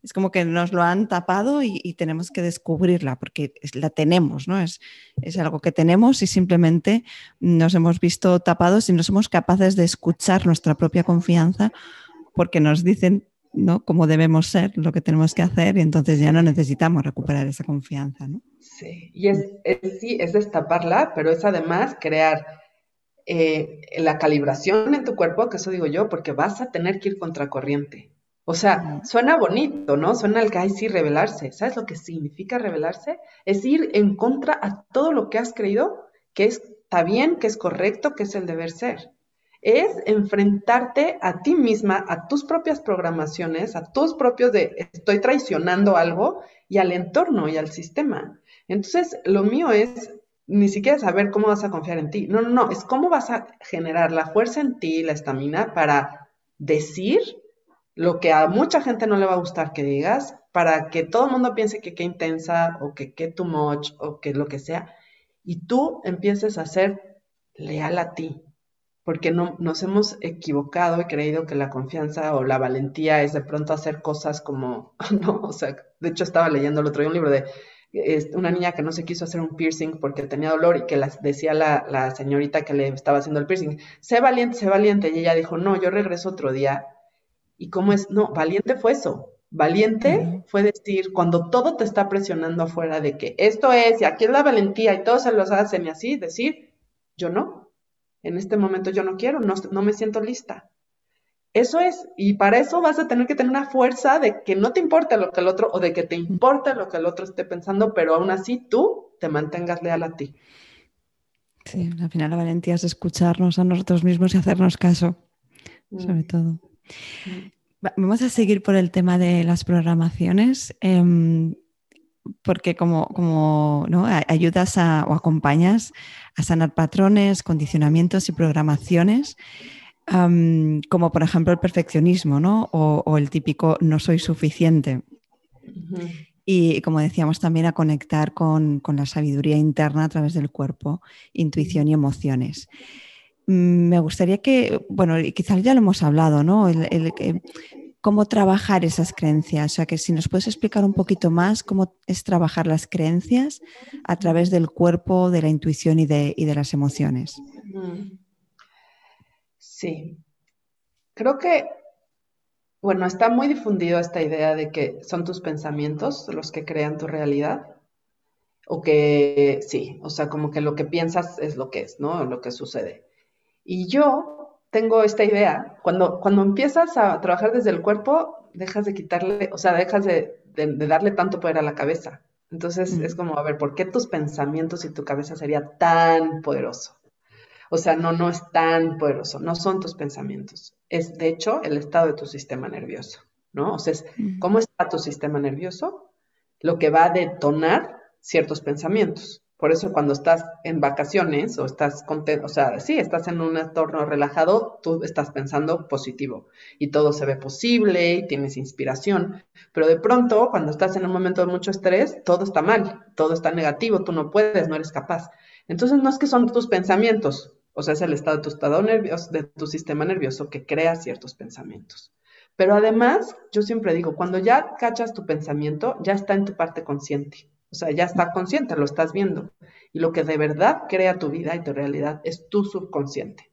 es como que nos lo han tapado y, tenemos que descubrirla porque la tenemos, ¿no? Es, es, algo que tenemos y simplemente nos hemos visto tapados y no somos capaces de escuchar nuestra propia confianza porque nos dicen ¿no? cómo debemos ser, lo que tenemos que hacer y entonces ya no necesitamos recuperar esa confianza, ¿no? Sí, y es, sí, es destaparla, pero es además crear eh, la calibración en tu cuerpo, que eso digo yo, porque vas a tener que ir contracorriente. O sea, suena bonito, ¿no? Suena al que hay sí revelarse. ¿Sabes lo que significa revelarse? Es ir en contra a todo lo que has creído que está bien, que es correcto, que es el deber ser. Es enfrentarte a ti misma, a tus propias programaciones, a tus propios de estoy traicionando algo y al entorno y al sistema. Entonces, lo mío es ni siquiera saber cómo vas a confiar en ti. No, no, no, es cómo vas a generar la fuerza en ti, la estamina para decir lo que a mucha gente no le va a gustar que digas, para que todo el mundo piense que qué intensa o que qué too much o que lo que sea, y tú empieces a ser leal a ti, porque no, nos hemos equivocado y creído que la confianza o la valentía es de pronto hacer cosas como, [LAUGHS] no, o sea, de hecho estaba leyendo el otro día un libro de una niña que no se quiso hacer un piercing porque tenía dolor y que la, decía la, la señorita que le estaba haciendo el piercing, sé valiente, sé valiente, y ella dijo, no, yo regreso otro día ¿Y cómo es? No, valiente fue eso. Valiente fue decir, cuando todo te está presionando afuera de que esto es, y aquí es la valentía, y todos se los hacen y así, decir, yo no, en este momento yo no quiero, no, no me siento lista. Eso es, y para eso vas a tener que tener una fuerza de que no te importa lo que el otro, o de que te importa lo que el otro esté pensando, pero aún así tú te mantengas leal a ti. Sí, al final la valentía es escucharnos a nosotros mismos y hacernos caso, sobre todo. Vamos a seguir por el tema de las programaciones, em, porque como, como ¿no? ayudas o acompañas a sanar patrones, condicionamientos y programaciones, como por ejemplo el perfeccionismo ¿no? o, el típico no soy suficiente. Y como decíamos también a conectar con, con, la sabiduría interna a través del cuerpo, intuición y emociones. Mm, me gustaría que, bueno, quizás ya lo hemos hablado, ¿no? El, cómo trabajar esas creencias. O sea, que si nos puedes explicar un poquito más cómo es trabajar las creencias a través del cuerpo, de la intuición y de, y de las emociones. Sí. Creo que, bueno, está muy difundido esta idea de que son tus pensamientos los que crean tu realidad. O que sí, o sea, como que lo que piensas es lo que es, ¿no? Lo que sucede. Y yo tengo esta idea, cuando, cuando empiezas a trabajar desde el cuerpo, dejas de quitarle, o sea, dejas de, darle tanto poder a la cabeza. Entonces mm. es como, a ver, ¿por qué tus pensamientos y tu cabeza sería tan poderoso? O sea, no, no es tan poderoso, no son tus pensamientos. Es, de hecho, el estado de tu sistema nervioso, ¿no? O sea, es, mm. ¿cómo está tu sistema nervioso? Lo que va a detonar ciertos pensamientos. Por eso cuando estás en vacaciones o estás contento, o sea, sí, estás en un entorno relajado, tú estás pensando positivo y todo se ve posible y tienes inspiración, pero de pronto cuando estás en un momento de mucho estrés, todo está mal, todo está negativo, tú no puedes, no eres capaz. Entonces no es que son tus pensamientos, o sea, es el estado de tu estado nervioso, de tu sistema nervioso que crea ciertos pensamientos. Pero además, yo siempre digo, cuando ya cachas tu pensamiento, ya está en tu parte consciente. O sea, ya está consciente, lo estás viendo. Y lo que de verdad crea tu vida y tu realidad es tu subconsciente.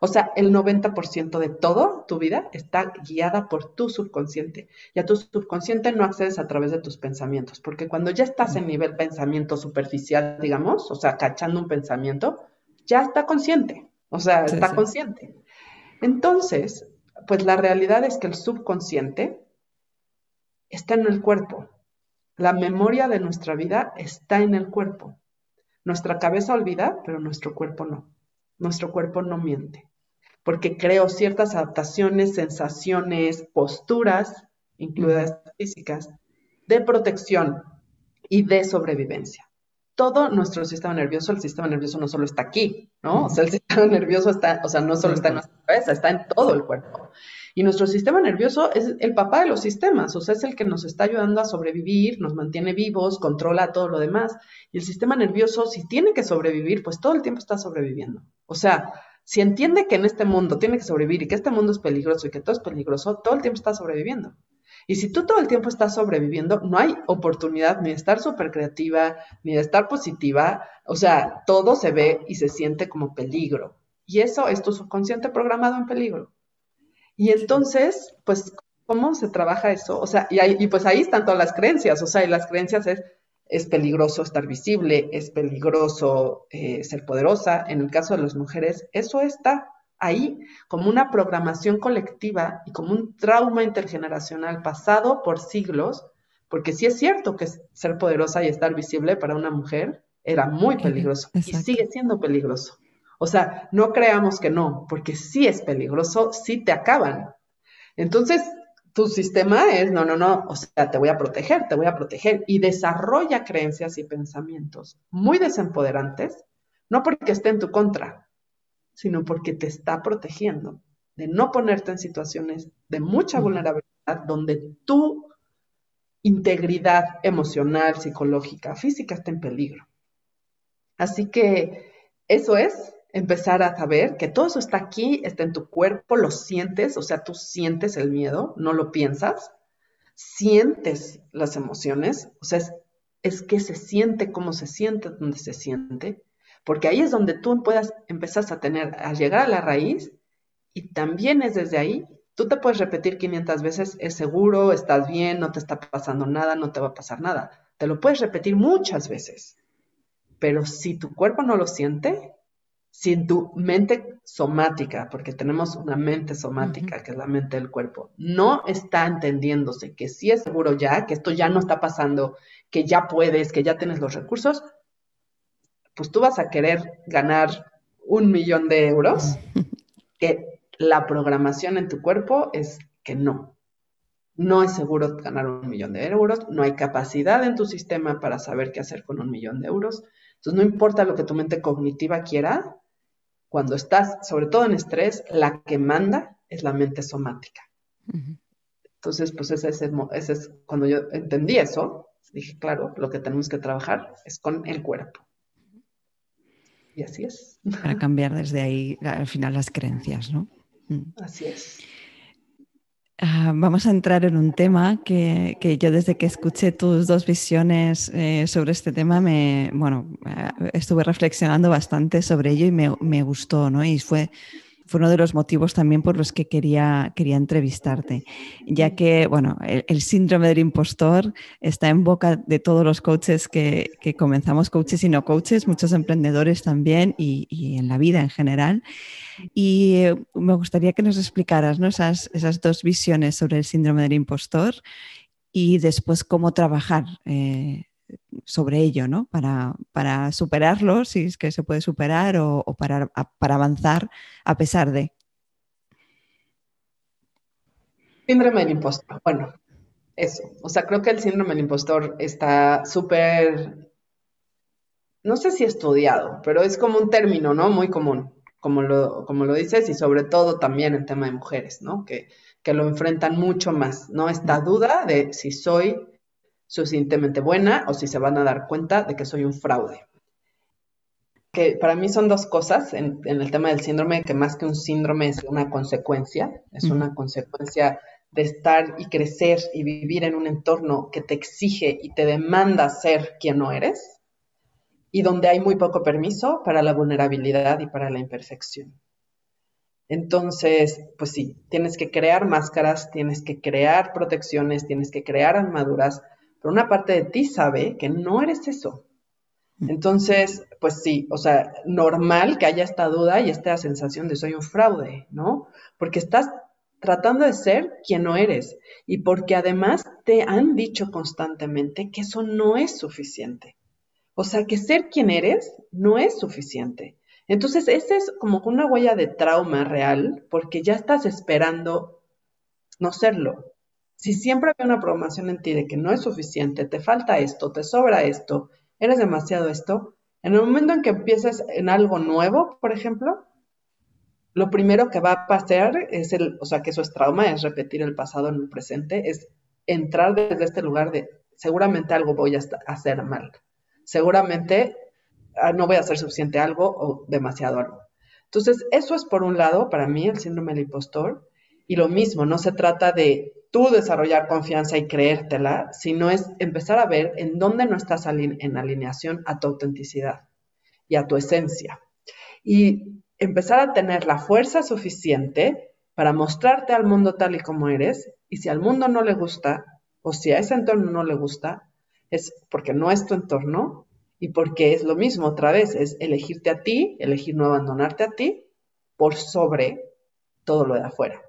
O sea, el 90% de todo tu vida está guiada por tu subconsciente. Y a tu subconsciente no accedes a través de tus pensamientos, porque cuando ya estás en nivel pensamiento superficial, digamos, o sea, cachando un pensamiento, ya está consciente. O sea, está consciente. Entonces, pues la realidad es que el subconsciente está en el cuerpo. La memoria de nuestra vida está en el cuerpo. Nuestra cabeza olvida, pero nuestro cuerpo no. Nuestro cuerpo no miente, porque creo ciertas adaptaciones, sensaciones, posturas, incluidas físicas, de protección y de sobrevivencia. Todo nuestro sistema nervioso, el sistema nervioso no solo está aquí, ¿no? O sea, el sistema [LAUGHS] nervioso está, o sea, no solo está en nuestra cabeza, está en todo el cuerpo. Y nuestro sistema nervioso es el papá de los sistemas, o sea, es el que nos está ayudando a sobrevivir, nos mantiene vivos, controla todo lo demás. Y el sistema nervioso, si tiene que sobrevivir, pues todo el tiempo está sobreviviendo. O sea, si entiende que en este mundo tiene que sobrevivir y que este mundo es peligroso y que todo es peligroso, todo el tiempo está sobreviviendo. Y si tú todo el tiempo estás sobreviviendo, no hay oportunidad ni de estar súper creativa, ni de estar positiva. O sea, todo se ve y se siente como peligro. Y eso es tu subconsciente programado en peligro. Y entonces, pues, ¿cómo se trabaja eso? O sea, y, pues ahí están todas las creencias, o sea, y las creencias es, es peligroso estar visible, es peligroso eh, ser poderosa. En el caso de las mujeres, eso está ahí como una programación colectiva y como un trauma intergeneracional pasado por siglos, porque sí es cierto que ser poderosa y estar visible para una mujer era muy peligroso y sigue siendo peligroso. O sea, no creamos que no, porque sí es peligroso, sí te acaban. Entonces, tu sistema es, no, no, no, o sea, te voy a proteger, te voy a proteger y desarrolla creencias y pensamientos muy desempoderantes, no porque esté en tu contra, sino porque te está protegiendo de no ponerte en situaciones de mucha vulnerabilidad donde tu integridad emocional, psicológica, física está en peligro. Así que eso es empezar a saber que todo eso está aquí, está en tu cuerpo, lo sientes, o sea, tú sientes el miedo, no lo piensas, sientes las emociones, o sea, es, que se siente como se siente, donde se siente, porque ahí es donde tú puedas, empezar a tener, a llegar a la raíz, y también es desde ahí, tú te puedes repetir 500 veces, es seguro, estás bien, no te está pasando nada, no te va a pasar nada, te lo puedes repetir muchas veces, pero si tu cuerpo no lo siente, si tu mente somática, porque tenemos una mente somática, que es la mente del cuerpo, no está entendiéndose que sí es seguro ya, que esto ya no está pasando, que ya puedes, que ya tienes los recursos, pues tú vas a querer ganar un millón de euros, [LAUGHS] que la programación en tu cuerpo es que no. No es seguro ganar un millón de euros, no hay capacidad en tu sistema para saber qué hacer con un millón de euros. Entonces, no importa lo que tu mente cognitiva quiera, cuando estás, sobre todo en estrés, la que manda es la mente somática. Entonces, pues ese es, ese es, cuando yo entendí eso, dije, claro, lo que tenemos que trabajar es con el cuerpo. Y así es. Para cambiar desde ahí al final las creencias, ¿no? Mm. Así es. Ah, vamos a entrar en un tema que, yo desde que escuché tus dos visiones eh, sobre este tema, me, bueno, eh, estuve reflexionando bastante sobre ello y me, me gustó, ¿no? Y fue fue uno de los motivos también por los que quería, quería entrevistarte, ya que, bueno, el, síndrome del impostor está en boca de todos los coaches que, comenzamos, coaches y no coaches, muchos emprendedores también y, en la vida en general. Y eh, me gustaría que nos explicaras esas, esas dos visiones sobre el síndrome del impostor y después cómo trabajar. Eh, sobre ello, ¿no? Para, para, superarlo, si es que se puede superar, o, para, para, avanzar a pesar de. Síndrome del impostor. Bueno, eso. O sea, creo que el síndrome del impostor está súper no sé si estudiado, pero es como un término, ¿no? Muy común, como lo, como lo dices, y sobre todo también en tema de mujeres, ¿no? Que, que lo enfrentan mucho más, ¿no? Esta duda de si soy suficientemente buena o si se van a dar cuenta de que soy un fraude. Que para mí son dos cosas en, en el tema del síndrome, que más que un síndrome es una consecuencia, es una consecuencia de estar y crecer y vivir en un entorno que te exige y te demanda ser quien no eres y donde hay muy poco permiso para la vulnerabilidad y para la imperfección. Entonces, pues sí, tienes que crear máscaras, tienes que crear protecciones, tienes que crear armaduras, pero una parte de ti sabe que no eres eso. Mm. Entonces, pues sí, o sea, normal que haya esta duda y esta sensación de soy un fraude, ¿no? Porque estás tratando de ser quien no eres y porque además te han dicho constantemente que eso no es suficiente. O sea, que ser quien eres no es suficiente. Entonces, esa es como una huella de trauma real, porque ya estás esperando no serlo. Si siempre hay una programación en ti de que no es suficiente, te falta esto, te sobra esto, eres demasiado esto, en el momento en que empieces en algo nuevo, por ejemplo, lo primero que va a pasar es el, o sea, que eso es trauma, es repetir el pasado en el presente, es entrar desde este lugar de seguramente algo voy a hacer mal seguramente ah, no voy a hacer suficiente algo o demasiado algo. Entonces, eso es por un lado, para mí, el síndrome del impostor. Y lo mismo, no se trata de tú desarrollar confianza y creértela, sino es empezar a ver en dónde no estás en alineación a tu autenticidad y a tu esencia. Y empezar a tener la fuerza suficiente para mostrarte al mundo tal y como eres. Y si al mundo no le gusta, o si a ese entorno no le gusta, es porque no es tu entorno y porque es lo mismo otra vez, es elegirte a ti, elegir no abandonarte a ti por sobre todo lo de afuera.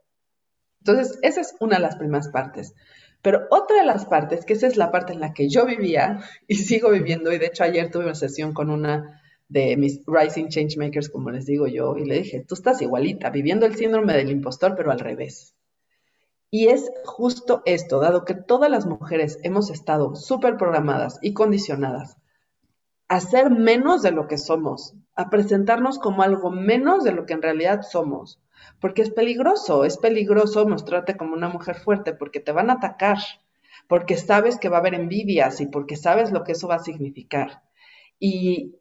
Entonces, esa es una de las primeras partes. Pero otra de las partes, que esa es la parte en la que yo vivía [LAUGHS] y sigo viviendo, y de hecho ayer tuve una sesión con una de mis Rising Changemakers, como les digo yo, y le dije, tú estás igualita, viviendo el síndrome del impostor, pero al revés. Y es justo esto, dado que todas las mujeres hemos estado súper programadas y condicionadas a ser menos de lo que somos, a presentarnos como algo menos de lo que en realidad somos, porque es peligroso, es peligroso mostrarte como una mujer fuerte porque te van a atacar, porque sabes que va a haber envidias y porque sabes lo que eso va a significar. Y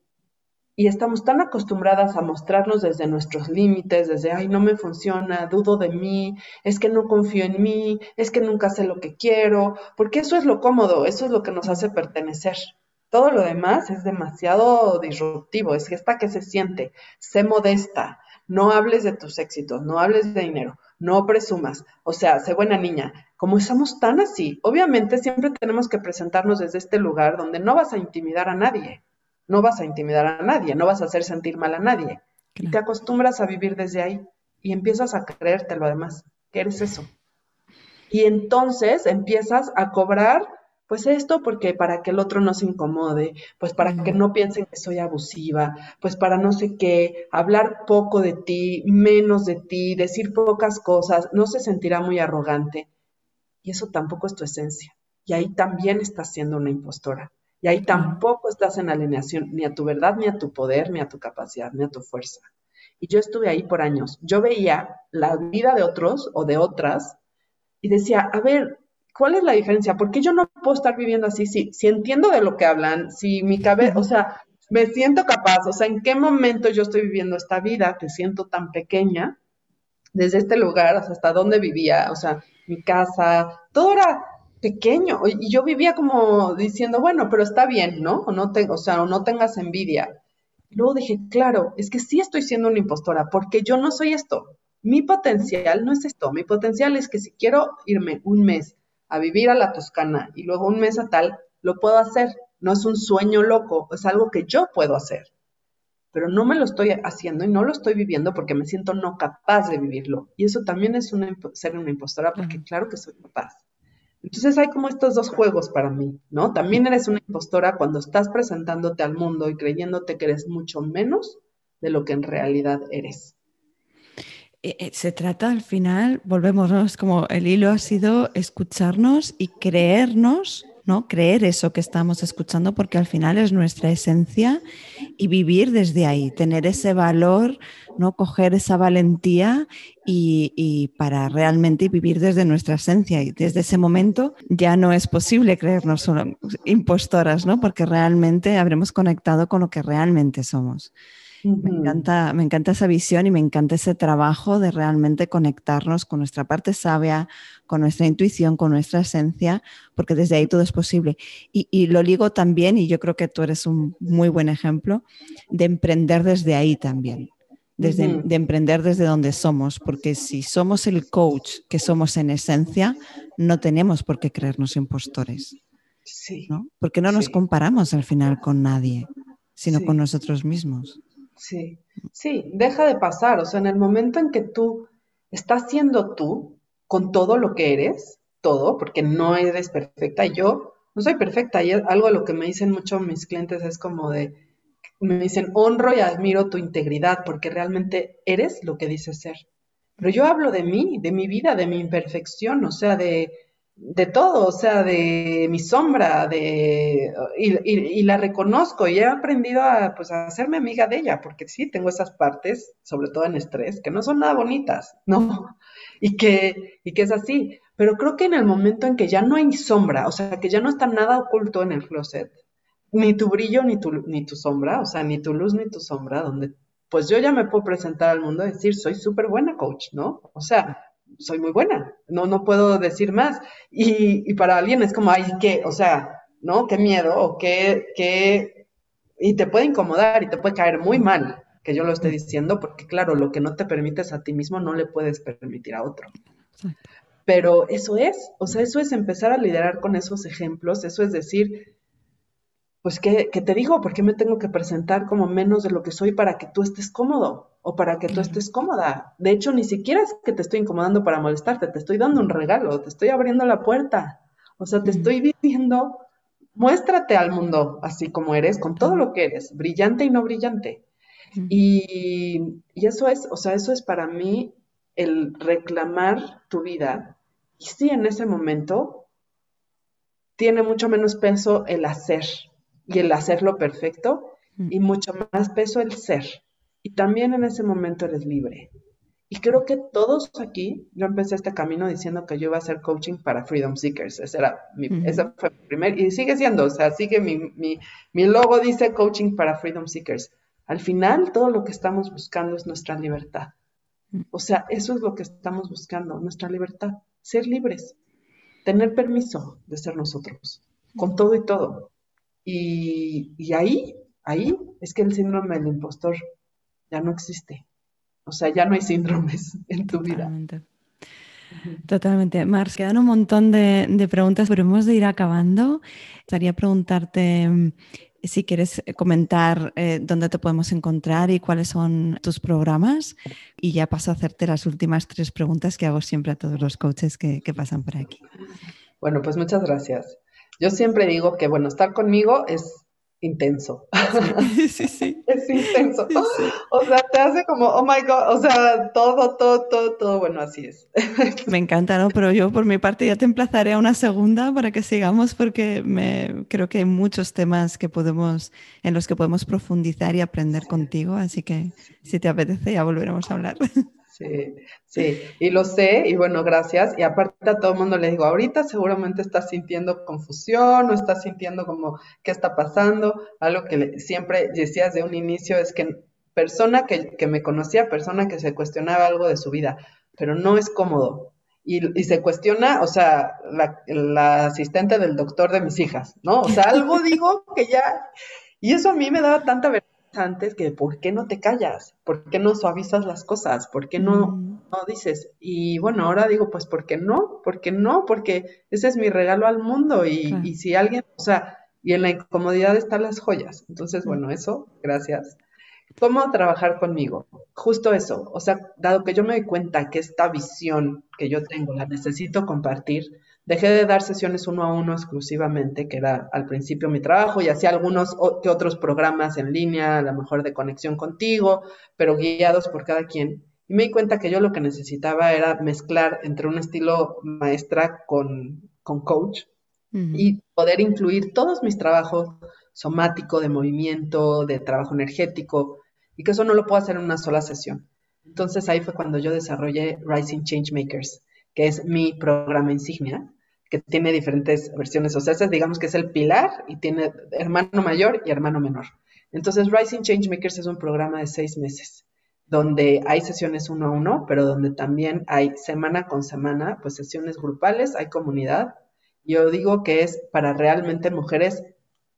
y estamos tan acostumbradas a mostrarnos desde nuestros límites, desde, ay, no me funciona, dudo de mí, es que no confío en mí, es que nunca sé lo que quiero, porque eso es lo cómodo, eso es lo que nos hace pertenecer. Todo lo demás es demasiado disruptivo, es esta que se siente, sé modesta, no hables de tus éxitos, no hables de dinero, no presumas, o sea, sé buena niña. Como estamos tan así, obviamente siempre tenemos que presentarnos desde este lugar donde no vas a intimidar a nadie no vas a intimidar a nadie, no vas a hacer sentir mal a nadie. Y te acostumbras a vivir desde ahí y empiezas a creértelo además, que eres eso. Y entonces empiezas a cobrar, pues esto porque para que el otro no se incomode, pues para que no piensen que soy abusiva, pues para no sé qué, hablar poco de ti, menos de ti, decir pocas cosas, no se sentirá muy arrogante. Y eso tampoco es tu esencia. Y ahí también estás siendo una impostora. Y ahí tampoco estás en alineación ni a tu verdad, ni a tu poder, ni a tu capacidad, ni a tu fuerza. Y yo estuve ahí por años. Yo veía la vida de otros o de otras y decía, a ver, ¿cuál es la diferencia? ¿Por qué yo no puedo estar viviendo así? Si, si entiendo de lo que hablan, si mi cabeza, o sea, me siento capaz, o sea, ¿en qué momento yo estoy viviendo esta vida que siento tan pequeña? Desde este lugar, hasta dónde vivía, o sea, mi casa, todo era pequeño. Y yo vivía como diciendo, bueno, pero está bien, ¿no? O, no o sea, no tengas envidia. luego dije, claro, es que sí estoy siendo una impostora, porque yo no soy esto. Mi potencial no es esto. Mi potencial es que si quiero irme un mes a vivir a la Toscana y luego un mes a tal, lo puedo hacer. No es un sueño loco, es algo que yo puedo hacer. Pero no me lo estoy haciendo y no lo estoy viviendo porque me siento no capaz de vivirlo. Y eso también es ser una impostora porque claro que soy capaz. Entonces hay como estos dos juegos para mí, ¿no? También eres una impostora cuando estás presentándote al mundo y creyéndote que eres mucho menos de lo que en realidad eres. Eh, eh, se trata al final, volvemos, como el hilo ha sido escucharnos y creernos ¿no? Creer eso que estamos escuchando porque al final es nuestra esencia y vivir desde ahí, tener ese valor, ¿no? Coger esa valentía y, para realmente vivir desde nuestra esencia. Y desde ese momento ya no es posible creernos impostoras, ¿no? Porque realmente habremos conectado con lo que realmente somos. Me encanta, me encanta esa visión y me encanta ese trabajo de realmente conectarnos con nuestra parte sabia, con nuestra intuición, con nuestra esencia, porque desde ahí todo es posible. Y, lo digo también, y yo creo que tú eres un muy buen ejemplo, de emprender desde ahí también. Desde, De emprender desde donde somos, porque si somos el coach que somos en esencia, no tenemos por qué creernos impostores. Sí. ¿no? Porque no nos comparamos al final con nadie, sino con nosotros mismos. Sí, sí, deja de pasar. O sea, en el momento en que tú estás siendo tú con todo lo que eres, todo, porque no eres perfecta. Yo no soy perfecta. Y algo a lo que me dicen mucho mis clientes es como de, me dicen, honro y admiro tu integridad porque realmente eres lo que dices ser. Pero yo hablo de mí, de mi vida, de mi imperfección, o sea, de, de todo, o sea, de mi sombra, de, y, la reconozco y he aprendido a, pues, a hacerme amiga de ella, porque sí, tengo esas partes, sobre todo en estrés, que no son nada bonitas, [LAUGHS] ¿no? Y que, y que es así. Pero creo que en el momento en que ya no hay sombra, o sea, que ya no está nada oculto en el closet, ni tu brillo, ni tu, ni tu sombra, o sea, ni tu luz, ni tu sombra, donde pues yo ya me puedo presentar al mundo y decir, soy súper buena coach, ¿no? O sea, soy muy buena, no, no puedo decir más. Y, para alguien es como, ay, qué, o sea, ¿no? Qué miedo, o qué, qué, y te puede incomodar y te puede caer muy mal que yo lo esté diciendo, porque claro, lo que no te permites a ti mismo no le puedes permitir a otro. Pero eso es, o sea, eso es empezar a liderar con esos ejemplos, eso es decir, pues, ¿qué, te digo? ¿Por qué me tengo que presentar como menos de lo que soy para que tú estés cómodo o para que tú estés cómoda? De hecho, ni siquiera es que te estoy incomodando para molestarte, te estoy dando un regalo, te estoy abriendo la puerta. O sea, te estoy diciendo, muéstrate al mundo así como eres, con todo lo que eres, brillante y no brillante. Y, y eso es, o sea, eso es para mí el reclamar tu vida. Y sí, en ese momento tiene mucho menos peso el hacer, y el hacerlo perfecto y mucho más peso el ser. Y también en ese momento eres libre. Y creo que todos aquí, yo empecé este camino diciendo que yo iba a hacer coaching para Freedom Seekers. Ese, era mi, fue mi primer, y sigue siendo, o sea, sigue mi, mi, mi logo dice coaching para Freedom Seekers. Al final, todo lo que estamos buscando es nuestra libertad. Mm. O sea, eso es lo que estamos buscando, nuestra libertad, ser libres, tener permiso de ser nosotros, con todo y todo. Y, ahí, ahí es que el síndrome del impostor ya no existe. O sea, ya no hay síndromes [LAUGHS] en tu vida. Totalmente. Mars, quedan un montón de, preguntas, pero hemos de ir acabando. Estaría preguntarte mm, si quieres comentar eh, dónde te podemos encontrar y cuáles son tus programas. Y ya paso a hacerte las últimas tres preguntas que hago siempre a todos los coaches que pasan por aquí. Bueno, pues muchas gracias. Yo siempre digo que, bueno, estar conmigo es intenso. Sí, sí, [LAUGHS] es intenso. O sea, te hace como, oh my God, o sea, todo, todo, todo, todo, bueno, así es. [LAUGHS] Me encanta, ¿no? Pero yo por mi parte ya te emplazaré a una segunda para que sigamos porque me, creo que hay muchos temas que podemos, en los que podemos profundizar y aprender contigo, así que si te apetece ya volveremos a hablar. [LAUGHS] Sí, sí, y lo sé, y bueno, gracias. Y aparte a todo el mundo le digo, ahorita seguramente estás sintiendo confusión o estás sintiendo como, ¿qué está pasando? Algo que siempre decías de un inicio es que persona que, que, me conocía, persona que se cuestionaba algo de su vida, pero no es cómodo. Y, y se cuestiona, o sea, la, la asistente del doctor de mis hijas, ¿no? O sea, algo digo que ya, y eso a mí me daba tanta vergüenza antes que ¿por qué no te callas? ¿Por qué no suavizas las cosas? ¿Por qué no, mm. no dices? Y bueno, ahora digo, pues ¿por qué no? ¿Por qué no? Porque ese es mi regalo al mundo y, y si alguien, o sea, y en la incomodidad están las joyas. Entonces, bueno, eso, gracias. ¿Cómo trabajar conmigo? Justo eso, o sea, dado que yo me doy cuenta que esta visión que yo tengo la necesito compartir, Dejé de dar sesiones uno a uno exclusivamente, que era al principio mi trabajo, y hacía algunos que otros programas en línea, a lo mejor de conexión contigo, pero guiados por cada quien. Y me di cuenta que yo lo que necesitaba era mezclar entre un estilo maestra con, con coach y poder incluir todos mis trabajos somático, de movimiento, de trabajo energético, y que eso no lo puedo hacer en una sola sesión. Entonces ahí fue cuando yo desarrollé Rising Changemakers, que es mi programa insignia, que tiene diferentes versiones. O sea, digamos que es el pilar y tiene hermano mayor y hermano menor. Entonces, Rising Changemakers es un programa de seis meses, donde hay sesiones uno a uno, pero donde también hay semana con semana, pues sesiones grupales, hay comunidad. Yo digo que es para realmente mujeres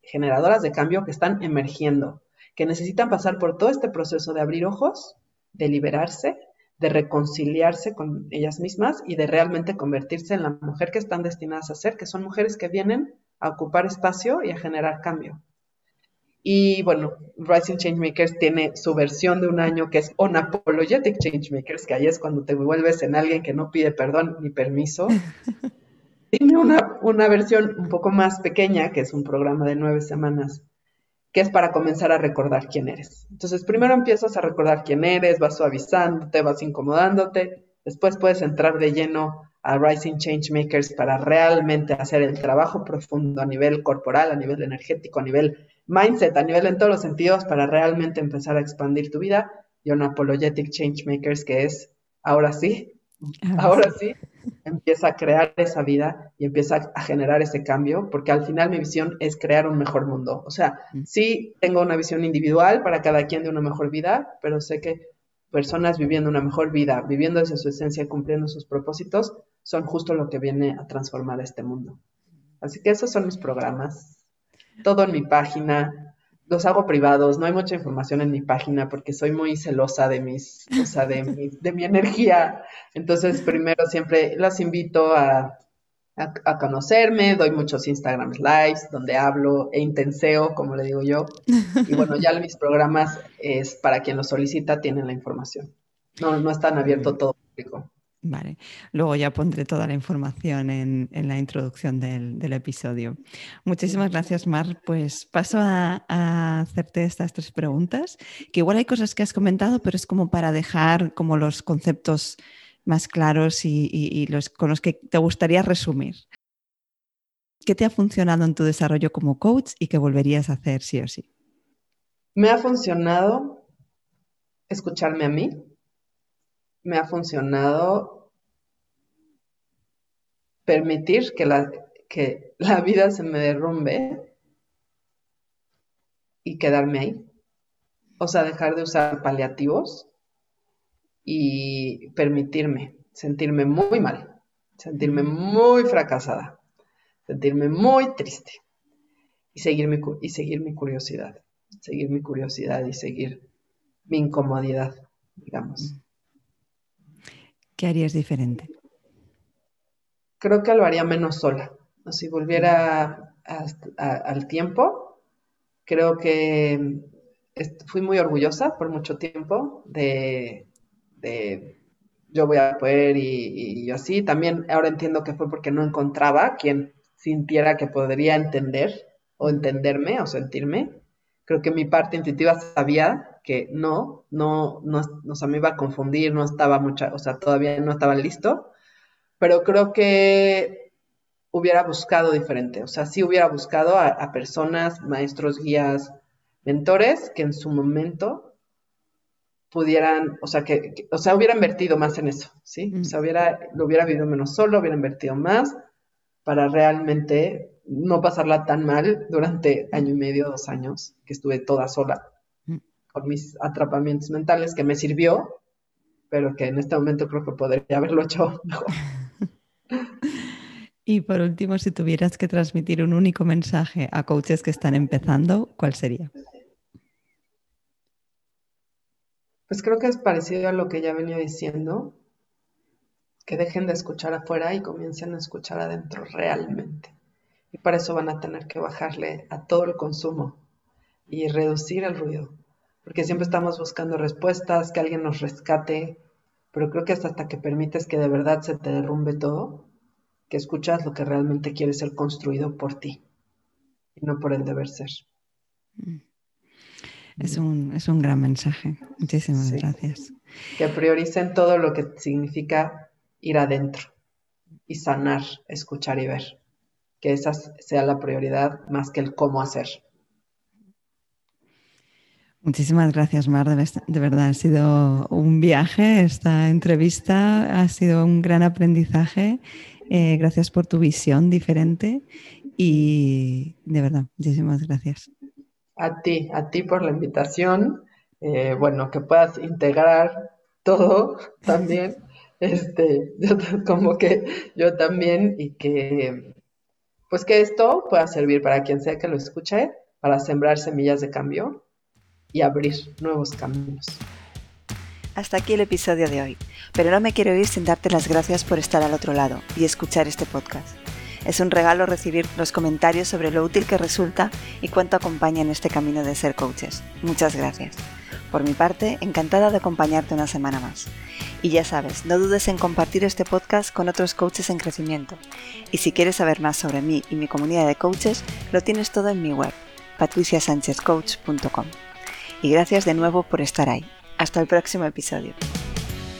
generadoras de cambio que están emergiendo, que necesitan pasar por todo este proceso de abrir ojos, de liberarse, de reconciliarse con ellas mismas y de realmente convertirse en la mujer que están destinadas a ser, que son mujeres que vienen a ocupar espacio y a generar cambio. Y bueno, Rising Changemakers tiene su versión de un año que es Unapologetic Changemakers, que ahí es cuando te vuelves en alguien que no pide perdón ni permiso. [LAUGHS] tiene una, una versión un poco más pequeña, que es un programa de nueve semanas, que es para comenzar a recordar quién eres. Entonces, primero empiezas a recordar quién eres, vas suavizándote, vas incomodándote, después puedes entrar de lleno a Rising Changemakers para realmente hacer el trabajo profundo a nivel corporal, a nivel energético, a nivel mindset, a nivel en todos los sentidos, para realmente empezar a expandir tu vida. Y un Apologetic Changemakers que es, ahora sí, ahora sí, empieza a crear esa vida y empieza a generar ese cambio, porque al final mi visión es crear un mejor mundo. O sea, mm. sí tengo una visión individual para cada quien de una mejor vida, pero sé que personas viviendo una mejor vida, viviendo desde su esencia cumpliendo sus propósitos, son justo lo que viene a transformar este mundo. Así que esos son mis programas. Todo en mi página, los hago privados, no hay mucha información en mi página porque soy muy celosa de mis, o sea, de mi, de mi energía. Entonces, primero siempre las invito a, a, conocerme, doy muchos Instagram lives donde hablo e intenseo, como le digo yo. Y bueno, ya mis programas es para quien los solicita, tienen la información. No, no están abierto todo público. Vale, luego ya pondré toda la información en, la introducción del, episodio. Muchísimas gracias, Mar. Pues paso a, hacerte estas tres preguntas, que igual hay cosas que has comentado, pero es como para dejar como los conceptos más claros y, los, con los que te gustaría resumir. ¿Qué te ha funcionado en tu desarrollo como coach y qué volverías a hacer sí o sí? Me ha funcionado escucharme a mí, me ha funcionado permitir que la, que la [LAUGHS] vida se me derrumbe y quedarme ahí. O sea, dejar de usar paliativos y permitirme sentirme muy mal, sentirme muy fracasada, sentirme muy triste y seguir mi, y seguir mi curiosidad, seguir mi curiosidad y seguir mi incomodidad, digamos. ¿Qué harías diferente? creo que lo haría menos sola. Si volviera al tiempo, creo que fui muy orgullosa por mucho tiempo de, yo voy a poder y, así. También ahora entiendo que fue porque no encontraba quien sintiera que podría entender o entenderme o sentirme. Creo que mi parte intuitiva sabía que no, no, no, no me iba a confundir, no estaba mucha, o sea, todavía no estaba listo pero creo que hubiera buscado diferente, o sea, sí hubiera buscado a, personas, maestros, guías, mentores que en su momento pudieran, o sea, que, o sea, hubiera invertido más en eso, ¿sí? O sea, hubiera, lo hubiera vivido menos solo, hubiera invertido más para realmente no pasarla tan mal durante año y medio, dos años, que estuve toda sola con mis atrapamientos mentales, que me sirvió, pero que en este momento creo que podría haberlo hecho mejor. [LAUGHS] Y por último, si tuvieras que transmitir un único mensaje a coaches que están empezando, ¿cuál sería? Pues creo que es parecido a lo que ya venía diciendo, que dejen de escuchar afuera y comiencen a escuchar adentro realmente. Y para eso van a tener que bajarle a todo el consumo y reducir el ruido, porque siempre estamos buscando respuestas, que alguien nos rescate, pero creo que hasta, hasta que permites que de verdad se te derrumbe todo, que escuchas lo que realmente quiere ser construido por ti y no por el deber ser. Mm. Es un, es un gran mensaje. Muchísimas gracias. Que prioricen todo lo que significa ir adentro y sanar, escuchar y ver. Que esa sea la prioridad más que el cómo hacer. Muchísimas gracias, Mar. De verdad, ha sido un viaje esta entrevista, ha sido un gran aprendizaje. Eh, gracias por tu visión diferente y de verdad, muchísimas gracias. A ti, a ti por la invitación. Eh, bueno, que puedas integrar todo también. [LAUGHS] Este, yo, como que yo también y que pues que esto pueda servir para quien sea que lo escuche, para sembrar semillas de cambio y abrir nuevos caminos. Hasta aquí el episodio de hoy, pero no me quiero ir sin darte las gracias por estar al otro lado y escuchar este podcast. Es un regalo recibir los comentarios sobre lo útil que resulta y cuánto acompaña en este camino de ser coaches. Muchas gracias. Por mi parte, encantada de acompañarte una semana más. Y ya sabes, no dudes en compartir este podcast con otros coaches en crecimiento. Y si quieres saber más sobre mí y mi comunidad de coaches, lo tienes todo en mi web, patriciasanchezcoach.com. Y gracias de nuevo por estar ahí. Hasta el próximo episodio.